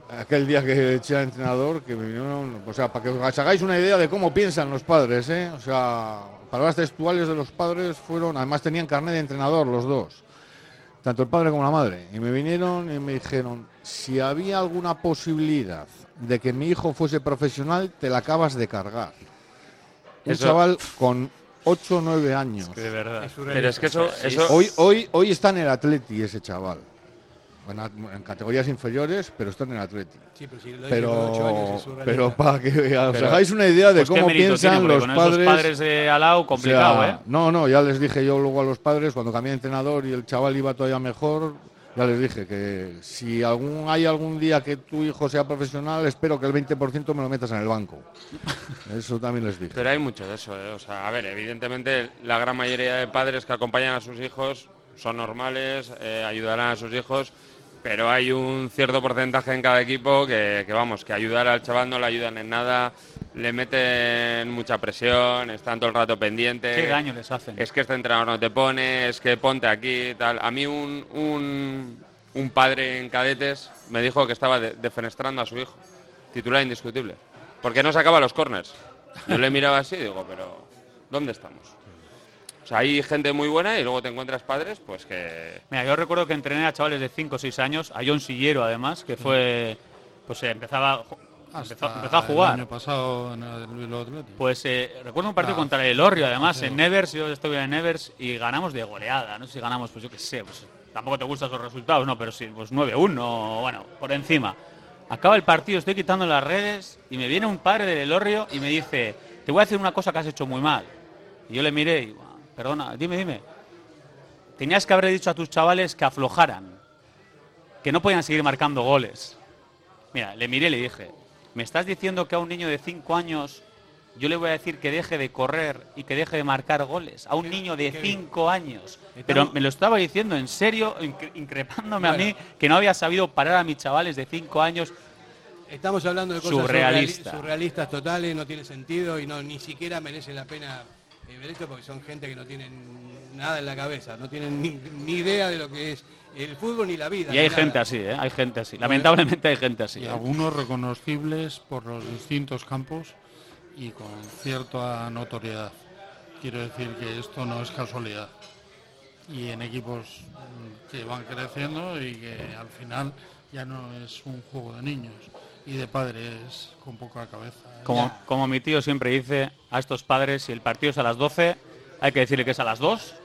aquel día que eché al entrenador, que me vinieron, o sea, para que os hagáis una idea de cómo piensan los padres, ¿eh? O sea, palabras textuales de los padres fueron, además tenían carnet de entrenador los dos, tanto el padre como la madre, y me vinieron y me dijeron, si había alguna posibilidad de que mi hijo fuese profesional, te la acabas de cargar. Un Eso- chaval con 8 o 9 años. de verdad. Pero es que eso, eso Hoy, hoy, hoy está en el Atleti ese chaval. En, en categorías inferiores, pero está en Atleti. Sí, pero si lo con ocho años, es surrealista. pero para que os Pero, hagáis una idea de pues, ¿qué cómo piensan tiene? Los con esos padres. padres de al lado, complicado, O sea, ¿eh? No, no, ya les dije yo luego a los padres, cuando cambié de entrenador y el chaval iba todavía mejor, ya les dije que si algún hay algún día que tu hijo sea profesional, espero que el 20% me lo metas en el banco. Eso también les dije. Pero hay mucho de eso, ¿eh? O sea, a ver, evidentemente la gran mayoría de padres que acompañan a sus hijos son normales, eh, ayudarán a sus hijos, pero hay un cierto porcentaje en cada equipo que, que, vamos, que ayudar al chaval no le ayudan en nada, le meten mucha presión, están todo el rato pendientes. ¿Qué daño les hacen? Es que este entrenador no te pone, es que ponte aquí, tal. A mí un, un, un padre en cadetes me dijo que estaba de- defenestrando a su hijo, titular indiscutible, porque no sacaba los corners. Yo le miraba así y digo, pero ¿dónde estamos? Sea, hay gente muy buena y luego te encuentras padres, pues que... Mira, yo recuerdo que entrené a chavales de 5 o 6 años, a John Sillero además, que fue, pues eh, empezaba, empezó, empezó a jugar. El año pasado en el Bilbao Athletic. Pues eh, recuerdo un partido Ah, contra el Orrio, además, sí. en Nevers, yo estuve en Nevers y ganamos de goleada. No sé si ganamos, pues yo qué sé, pues tampoco te gustan esos resultados, no, pero sí, pues 9-1, bueno, por encima. Acaba el partido, estoy quitando las redes y me viene un padre del Elorrio y me dice, te voy a decir una cosa que has hecho muy mal. Y yo le miré y, "Bueno, perdona, dime, dime. Tenías que haber dicho a tus chavales que aflojaran, que no podían seguir marcando goles. Mira, le miré y le dije, ¿me estás diciendo que a un niño de 5 años yo le voy a decir que deje de correr y que deje de marcar goles? A un niño de 5 años. Pero me lo estaba diciendo en serio, incre- increpándome a mí, que no había sabido parar a mis chavales de 5 años. Estamos hablando de cosas Surrealista. surreali- surrealistas totales, no tiene sentido y no ni siquiera merece la pena eh, ver esto porque son gente que no tienen nada en la cabeza, no tienen ni, ni idea de lo que es el fútbol ni la vida. Y hay gente nada. así, ¿eh? Hay gente así. Lamentablemente hay gente así. Y ¿eh? algunos reconocibles por los distintos campos y con cierta notoriedad. Quiero decir que esto no es casualidad. Y en equipos que van creciendo y que al final ya no es un juego de niños y de padres con poca cabeza. Como, como mi tío siempre dice a estos padres, si el partido es a las 12, hay que decirle que es a las 2,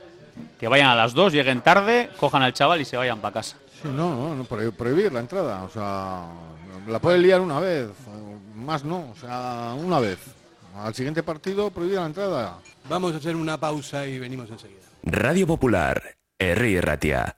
que vayan a las 2, lleguen tarde, cojan al chaval y se vayan para casa. Sí, no, no, no, prohib- prohibir la entrada. O sea, la puede liar una vez, más no, o sea, una vez. Al siguiente partido prohibida la entrada. Vamos a hacer una pausa y venimos enseguida. Radio Popular, Herri Ratia.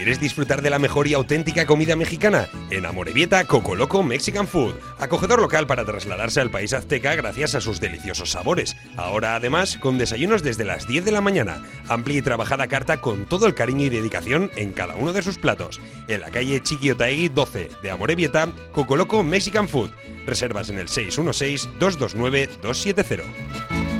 ¿Quieres disfrutar de la mejor y auténtica comida mexicana? En Amorebieta, Coco Loco Mexican Food. Acogedor local para trasladarse al país azteca gracias a sus deliciosos sabores. Ahora además con desayunos desde las 10 de la mañana. Amplia y trabajada carta con todo el cariño y dedicación en cada uno de sus platos. En la calle Chiquiotaegui 12 de Amorebieta, Coco Loco Mexican Food. Reservas en el 616-229-270.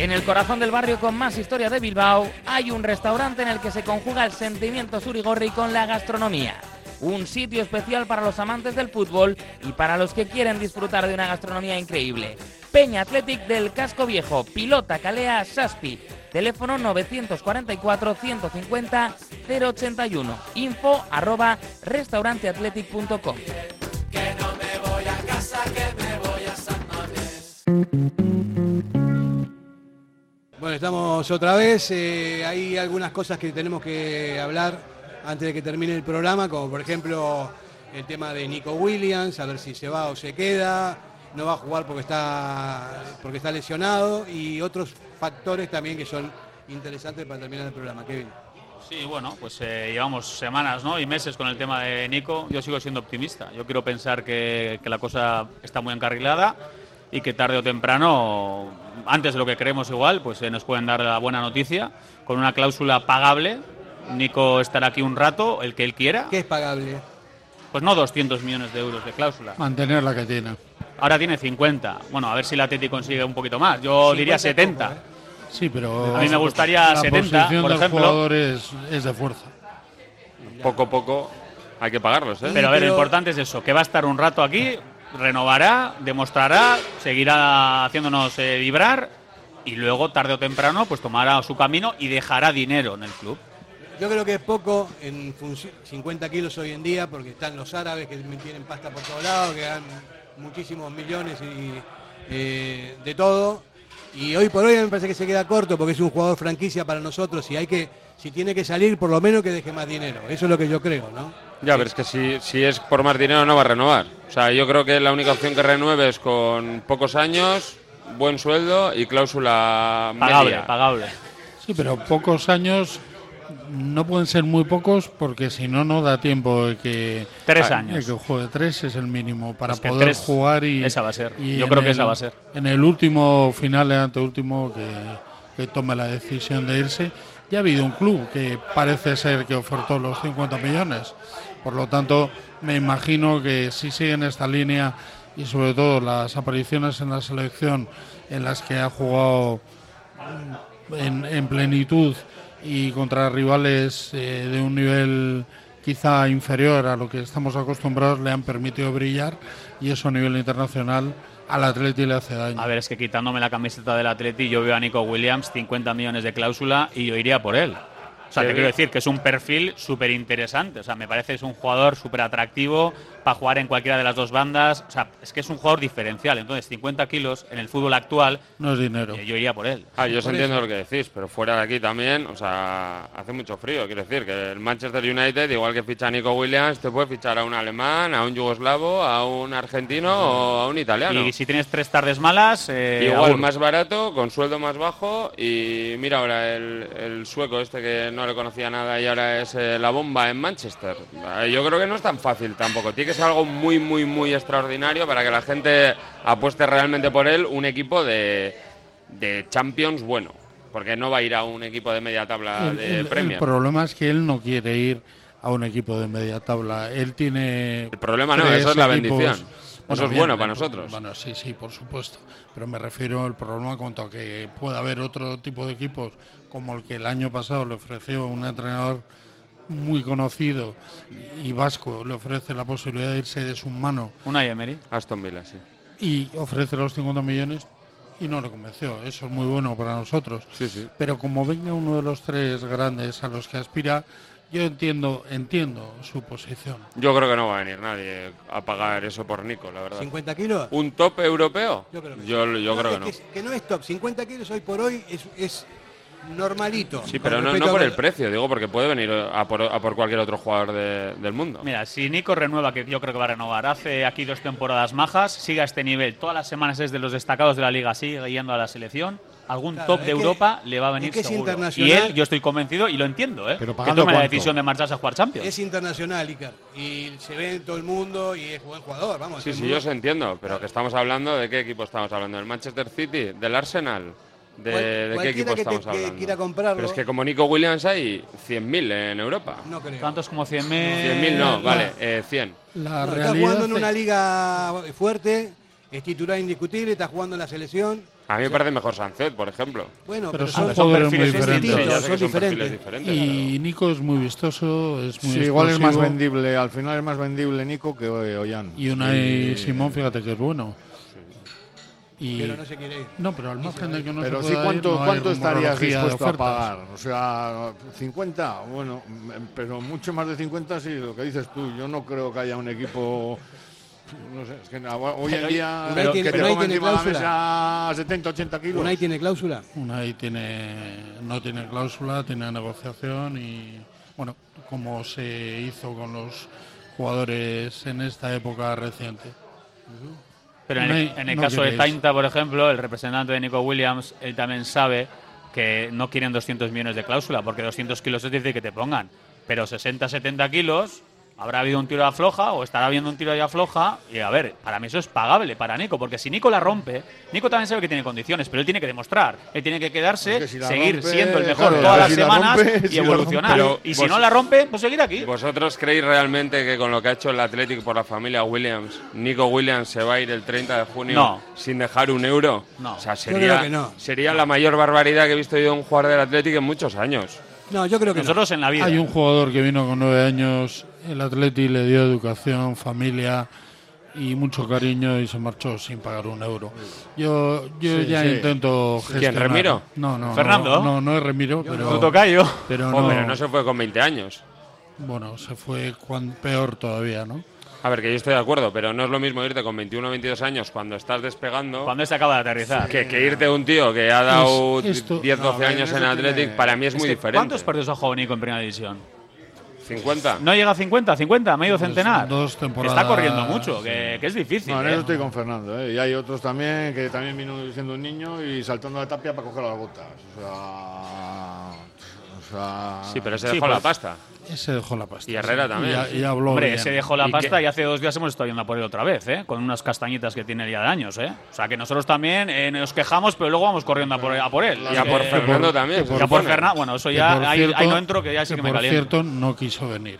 En el corazón del barrio con más historia de Bilbao hay un restaurante en el que se conjuga el sentimiento surigorri con la gastronomía. Un sitio especial para los amantes del fútbol y para los que quieren disfrutar de una gastronomía increíble. Peña Athletic del Casco Viejo, Pilota Calea Saspi. Teléfono 944 150 081. Info arroba restauranteathletic.com. Bueno, estamos otra vez. eh, hay algunas cosas que tenemos que hablar antes de que termine el programa, como por ejemplo el tema de Nico Williams, a ver si se va o se queda. No va a jugar porque está, porque está lesionado y otros factores también que son interesantes para terminar el programa. Kevin. Sí, bueno, pues eh, llevamos semanas ¿no? y meses con el tema de Nico. Yo sigo siendo optimista. Yo quiero pensar que, que la cosa está muy encarrilada y que tarde o temprano, antes de lo que creemos igual, pues eh, nos pueden dar la buena noticia con una cláusula pagable. Nico estará aquí un rato, el que él quiera. ¿Qué es pagable? Pues no 200 millones de euros de cláusula. Mantener la que tiene. Ahora tiene 50. Bueno, a ver si la Atleti consigue un poquito más. Yo diría 70. Sí, pero. A mí me gustaría la 70, posición por del ejemplo. jugador es, es de fuerza. Poco a poco hay que pagarlos, ¿eh? Pero a ver, lo importante es eso, que va a estar un rato aquí, renovará, demostrará, seguirá haciéndonos eh, vibrar y luego, tarde o temprano, pues tomará su camino y dejará dinero en el club. Yo creo que es poco en función, 50 kilos hoy en día, porque están los árabes que tienen pasta por todos lados, que dan muchísimos millones y eh, de todo. Y hoy por hoy me parece que se queda corto porque es un jugador franquicia para nosotros y hay que, si tiene que salir, por lo menos que deje más dinero. Eso es lo que yo creo, ¿no? Ya, pero es que si, si es por más dinero no va a renovar. O sea, yo creo que la única opción que renueve es con pocos años, buen sueldo y cláusula Pagable, media. pagable. Sí, pero pocos años no pueden ser muy pocos porque si no, no da tiempo de que. Tres a- años. de que juegue tres es el mínimo para Es que poder tres, jugar y. esa va a ser. y Yo creo que el- esa va a ser. En el último final, el anteúltimo, que, que tome la decisión de irse. Ya ha habido un club que parece ser que ofertó los 50 millones. Por lo tanto, me imagino que si siguen esta línea y sobre todo las apariciones en la selección en las que ha jugado en, en plenitud y contra rivales eh, de un nivel quizá inferior a lo que estamos acostumbrados le han permitido brillar y eso a nivel internacional al Atleti le hace daño. A ver, es que quitándome la camiseta del Atleti, yo veo a Nico Williams 50 millones de cláusula y yo iría por él. O sea, te quiero decir que es un perfil súper interesante. O sea, me parece que es un jugador súper atractivo para jugar en cualquiera de las dos bandas. O sea, es que es un jugador diferencial. Entonces, 50 kilos en el fútbol actual, No es dinero. eh, yo iría por él. Ah, yo os entiendo eso. lo que decís, pero fuera de aquí también, o sea, hace mucho frío. Quiero decir que el Manchester United, igual que ficha a Nico Williams, te puede fichar a un alemán, a un yugoslavo, a un argentino o a un italiano. Y si tienes tres tardes malas, eh, Igual más barato, con sueldo más bajo y mira ahora el, el sueco este que no le conocía nada y ahora es eh, la bomba en Manchester. Yo creo que no es tan fácil tampoco. Tiene que ser algo muy, muy, muy extraordinario para que la gente apueste realmente por él, un equipo de, de Champions bueno. Porque no va a ir a un equipo de media tabla El, de el- Premier. el problema es que él no quiere ir a un equipo de media tabla. Él tiene. El problema no, eso es la bendición. Eso es bueno para eh, nosotros. Bueno, sí, sí, por supuesto. Pero me refiero al problema cuanto a que pueda haber otro tipo de equipos como el que el año pasado le ofreció un entrenador muy conocido y vasco, le ofrece la posibilidad de irse de su mano Una Emery. Aston Villa, sí. y ofrece los 50 millones y no le convenció. Eso es muy bueno para nosotros. Sí, sí. Pero como venga uno de los tres grandes a los que aspira, yo entiendo, entiendo su posición. Yo creo que no va a venir nadie a pagar eso por Nico, la verdad. ¿50 kilos? ¿Un top europeo? Yo creo que yo, yo creo que es no. es que no es top. 50 kilos hoy por hoy es, es normalito. Sí, pero no, por el precio, digo porque puede venir a por, a por cualquier otro jugador de- del mundo. Mira, si Nico renueva, que yo creo que va a renovar, hace aquí dos temporadas majas, sigue a este nivel, todas las semanas es de los destacados de la liga, sigue yendo a la selección, algún Claro, top de que- Europa le va a venir es que es seguro. Y él, yo estoy convencido y lo entiendo, ¿eh? Pero que pagando tome la decisión de marcharse a jugar Champions. Es internacional, Icar. Y se ve en todo el mundo y es buen jugador, vamos. Sí, sí, mundo- yo os entiendo, pero que estamos hablando de qué equipo estamos hablando, del Manchester City, del Arsenal, de, de qué equipo que te- estamos que hablando. quiera comprarlo- Pero es que como Nico Williams hay 100.000 en Europa. No creo. ¿Cuántos como 100.000? 100.000 no, vale, eh, 100. La No, está jugando en una liga fuerte, es titular indiscutible, está jugando en la selección. A mí me parece mejor Sancet, por ejemplo. Bueno, Pero pero, son son, jugadores muy perfiles diferentes. distintos, Sí, son que perfiles diferentes. diferentes. Y Nico es muy vistoso, es muy Sí, igual es más vendible, al final es más vendible Nico que Ollán. Y Unai Sí. Simón, fíjate que es bueno. Y Pero no se quiere ir. No, pero al margen de que no Pero se sí, pueda ir, ¿cuánto, no hay cuánto estarías dispuesto a pagar? O sea, 50, bueno, pero mucho más de 50 sí, lo que dices tú. Yo no creo que haya un equipo... No sé, es que hoy en Pero- día tiene- que te Unai pongan tiene encima de la cláusula. mesa 70, 80 kilos. ¿Unai tiene cláusula? Unai tiene, no tiene cláusula, tiene negociación y, bueno, como se hizo con los jugadores en esta época reciente. Pero en el, en el no caso de. Tainta, por ejemplo, el representante de Nico Williams, él también sabe que no quieren 200 millones de cláusula, porque 200 kilos es decir que te pongan. Pero 60, 70 kilos, habrá habido un tiro de afloja o estará habiendo un tiro de afloja. Y a ver, para mí eso es pagable para Nico, porque si Nico la rompe, Nico también sabe que tiene condiciones, pero él tiene que demostrar. Él tiene que quedarse, Es que si la seguir rompe, siendo el mejor claro, todas las si la semanas rompe, y si evolucionar. y si Vos- no la rompe, pues seguir aquí. ¿Vosotros creéis realmente que con lo que ha hecho el Athletic por la familia Williams, Nico Williams se va a ir el 30 de junio No. sin dejar un euro? No. O sea, sería, no. sería la mayor barbaridad que he visto yo de un jugador del Athletic en muchos años. No, yo creo que no. Nosotros en la vida. Hay un jugador que vino con nueve años, el Atleti le dio educación, familia y mucho cariño y se marchó sin pagar un euro. Yo, yo Sí, ya sí. intento ¿Quién, gestionar. Remiro? No, no, ¿Fernando? No, no, no es Remiro, pero, Tu tocayo. pero no, no. se fue con 20 años. bueno, se fue cuan- peor todavía, ¿no? A ver, que yo estoy de acuerdo, pero no es lo mismo irte con 21 o 22 años cuando estás despegando Cuando se acaba de aterrizar. que, que irte un tío que ha dado Es- esto- 10, 12 No, a ver, años en tiene- Athletic. Para mí es, Es muy que, diferente. ¿Cuántos partidos ha jugado Nico en primera división? 50. No llega a 50, 50, medio centenar. dos temporadas, Está corriendo mucho, que, que es difícil. No, en ¿eh? eso estoy con Fernando. ¿eh? Y hay otros también que también vino siendo un niño y saltando la tapia para coger las botas. O sea, sea, Sí, pero ese Sí, dejó la pues- pasta. Ese dejó la pasta. Y Herrera sí. también. Y, y habló Hombre, bien. ese dejó la ¿Y pasta qué? y hace dos días hemos estado yendo a por él otra vez, ¿eh? Con unas castañitas que tiene ya de años, ¿eh? O sea que nosotros también eh, nos quejamos, pero luego vamos corriendo a por, a por él. Y a por Fernando también. Y se a por. Fernando, bueno, eso Que ya, por ahí, cierto- ahí no entro, que ya sí que, me por caliento. cierto no quiso venir.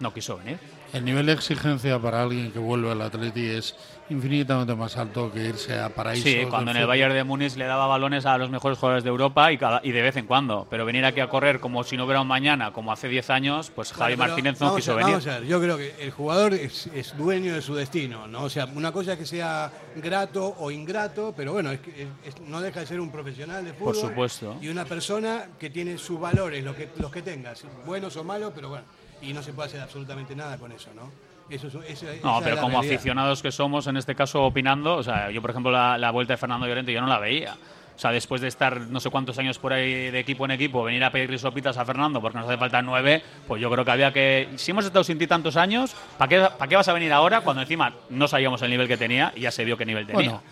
No quiso venir. El nivel de exigencia para alguien que vuelve al Atleti es infinitamente más alto que irse a paraísos. Sí, cuando en el. Bayern de Múnich le daba balones a los mejores jugadores de Europa y, cada, y de vez en cuando. Pero venir aquí a correr como si no hubiera un mañana, como hace 10 años, pues Javi Bueno, Martínez no quiso a- venir. Vamos a ver, yo creo que el jugador es, es dueño de su destino, ¿no? O sea, una cosa es que sea grato o ingrato, pero bueno, es que es- no deja de ser un profesional de fútbol. Por supuesto. Y una persona que tiene sus valores, los que, los que tengas, buenos o malos, pero bueno, y no se puede hacer absolutamente nada con eso, ¿no? Eso, eso- No, pero como realidad. aficionados que somos, en este caso opinando, o sea, yo por ejemplo la, la vuelta de Fernando Llorente yo no la veía. O sea, después de estar no sé cuántos años por ahí de equipo en equipo, venir a pedir sopitas a Fernando porque nos hace falta nueve, pues yo creo que había que... Si hemos estado sin ti tantos años, ¿para qué, ¿para qué vas a venir ahora cuando encima no sabíamos el nivel que tenía y ya se vio qué nivel tenía? Bueno,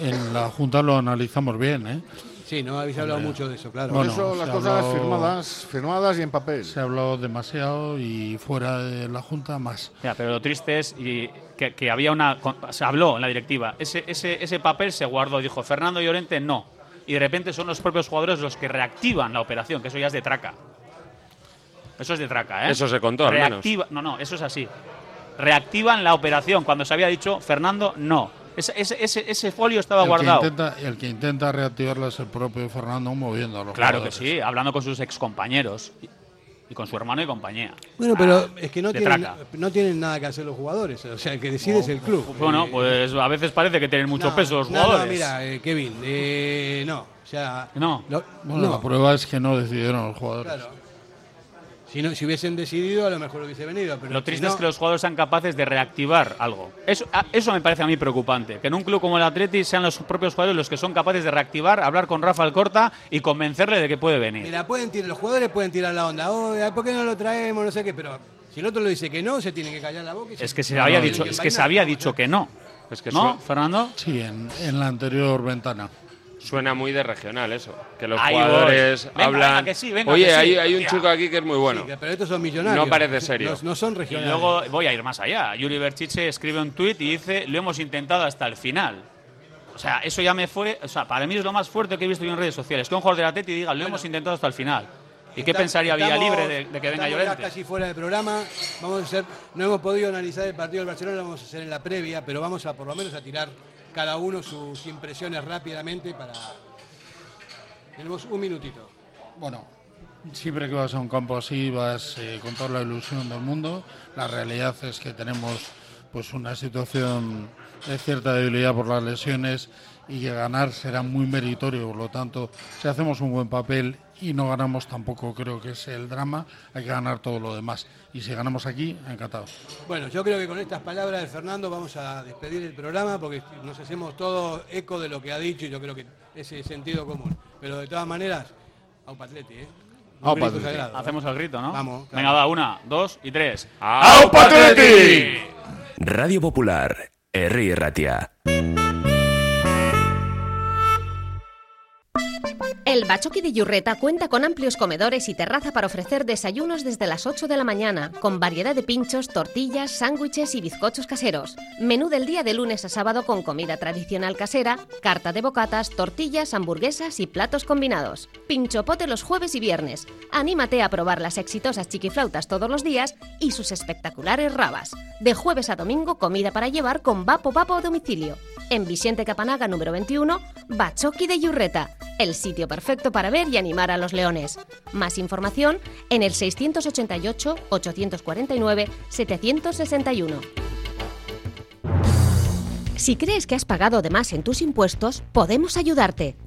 en la Junta lo analizamos bien, ¿eh? Sí, no habéis hablado mucho de eso, claro. Por Bueno, eso las cosas firmadas, firmadas y en papel. Se ha hablado demasiado y fuera de la Junta más. Ya, pero lo triste es y que, que había una. Se habló en la directiva. Ese, ese, ese papel se guardó. Dijo Fernando Llorente no. Y de repente son los propios jugadores los que reactivan la operación, que eso ya es de traca. Eso es de traca, ¿eh? Eso se contó, al menos. Reactiva- No, no, eso es así. Reactivan la operación cuando se había dicho Fernando no. Ese, ese, ese, ese folio estaba el guardado. Que intenta, el que intenta reactivarla es el propio Fernando moviendo a los Claro que sí, hablando con sus excompañeros. Y, y con su hermano y compañía. Bueno, pero es que no Ah, tienen, no tienen nada que hacer los jugadores. O sea, el que decide es el club. Bueno, Eh, pues a veces parece que tienen mucho no, peso los no, jugadores. No, mira, eh, Kevin, eh, no. O sea, No. lo- Bueno, no. la prueba es que no decidieron los jugadores. Claro. Si, no, si hubiesen decidido, a lo mejor hubiese venido. Pero Lo si triste no- es que los jugadores sean capaces de reactivar algo. Eso, a- eso me parece a mí preocupante. Que en un club como el Atleti sean los propios jugadores los que son capaces de reactivar, hablar con Rafa Alcorta y convencerle de que puede venir. Mira, pueden tirar, los jugadores pueden tirar la onda. Oh, ¿Por qué no lo traemos? No sé qué. Pero si el otro le dice que no, se tiene que callar la boca. y Es que se no, había dicho, es que se había dicho que no. Es que ¿No, Fernando? Sí, en, en la anterior ventana. Suena muy de regional eso. Que los Ahí jugadores voy. Venga, hablan. venga, que sí, venga, Oye, que sí, hay, hay un hostia". chico aquí que es muy bueno. Sí, pero estos son millonarios. No parece serio. No, no son Y regionales. luego voy a ir más allá. Yuri Berchiche escribe un tuit y dice, lo hemos intentado hasta el final. O sea, eso ya me fue... O sea, para mí es lo más fuerte que he visto yo en redes sociales. Que un jugador del Atleti diga, lo hemos intentado hasta el final. ¿Y qué Está- pensaría estamos- Villalibre de, de que venga estamos ya Llorente? casi fuera del programa. Vamos a hacer, no hemos podido analizar el partido del Barcelona, lo vamos a hacer en la previa, pero vamos a por lo menos a tirar cada uno sus impresiones rápidamente para. Tenemos un minutito. Bueno, siempre que vas a un campo así vas eh, con toda la ilusión del mundo. La realidad es que tenemos pues una situación de cierta debilidad por las lesiones y que ganar será muy meritorio. Por lo tanto, si hacemos un buen papel y no ganamos tampoco creo que es el drama, hay que ganar todo lo demás. Y si ganamos aquí, encantado. Bueno, yo creo que con estas palabras de Fernando vamos a despedir el programa porque nos hacemos todo eco de lo que ha dicho y yo creo que ese sentido común. Pero de todas maneras, a Patleti, ¿eh? Un grito sagrado, ¿eh? Hacemos el grito, ¿no? Vamos, claro. Venga, va, una, dos y tres. ¡Au, Patleti! Radio Popular, Herri Ratia. El Bachoqui de Yurreta cuenta con amplios comedores y terraza para ofrecer desayunos desde las 8 de la mañana, con variedad de pinchos, tortillas, sándwiches y bizcochos caseros. Menú del día de lunes a sábado con comida tradicional casera, carta de bocatas, tortillas, hamburguesas y platos combinados. Pinchopote los jueves y viernes. Anímate a probar las exitosas chiquiflautas todos los días y sus espectaculares rabas. De jueves a domingo, comida para llevar con Vapo Vapo a domicilio. En Vicente Capanaga número 21, Bachoqui de Yurreta, el sitio perfecto para ver y animar a los leones. Más información en el 688-849-761. Si crees que has pagado de más en tus impuestos, podemos ayudarte.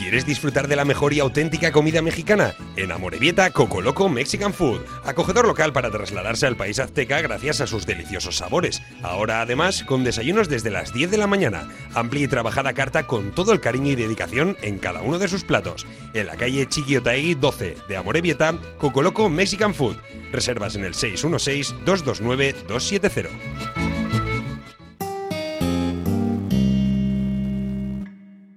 ¿Quieres disfrutar de la mejor y auténtica comida mexicana? En Amorebieta, Coco Loco Mexican Food, acogedor local para trasladarse al país azteca gracias a sus deliciosos sabores. Ahora además con desayunos desde las 10 de la mañana, amplia y trabajada carta con todo el cariño y dedicación en cada uno de sus platos. En la calle Chiquiotaegui 12 de Amorebieta, Coco Loco Mexican Food. Reservas en el 616 229 270.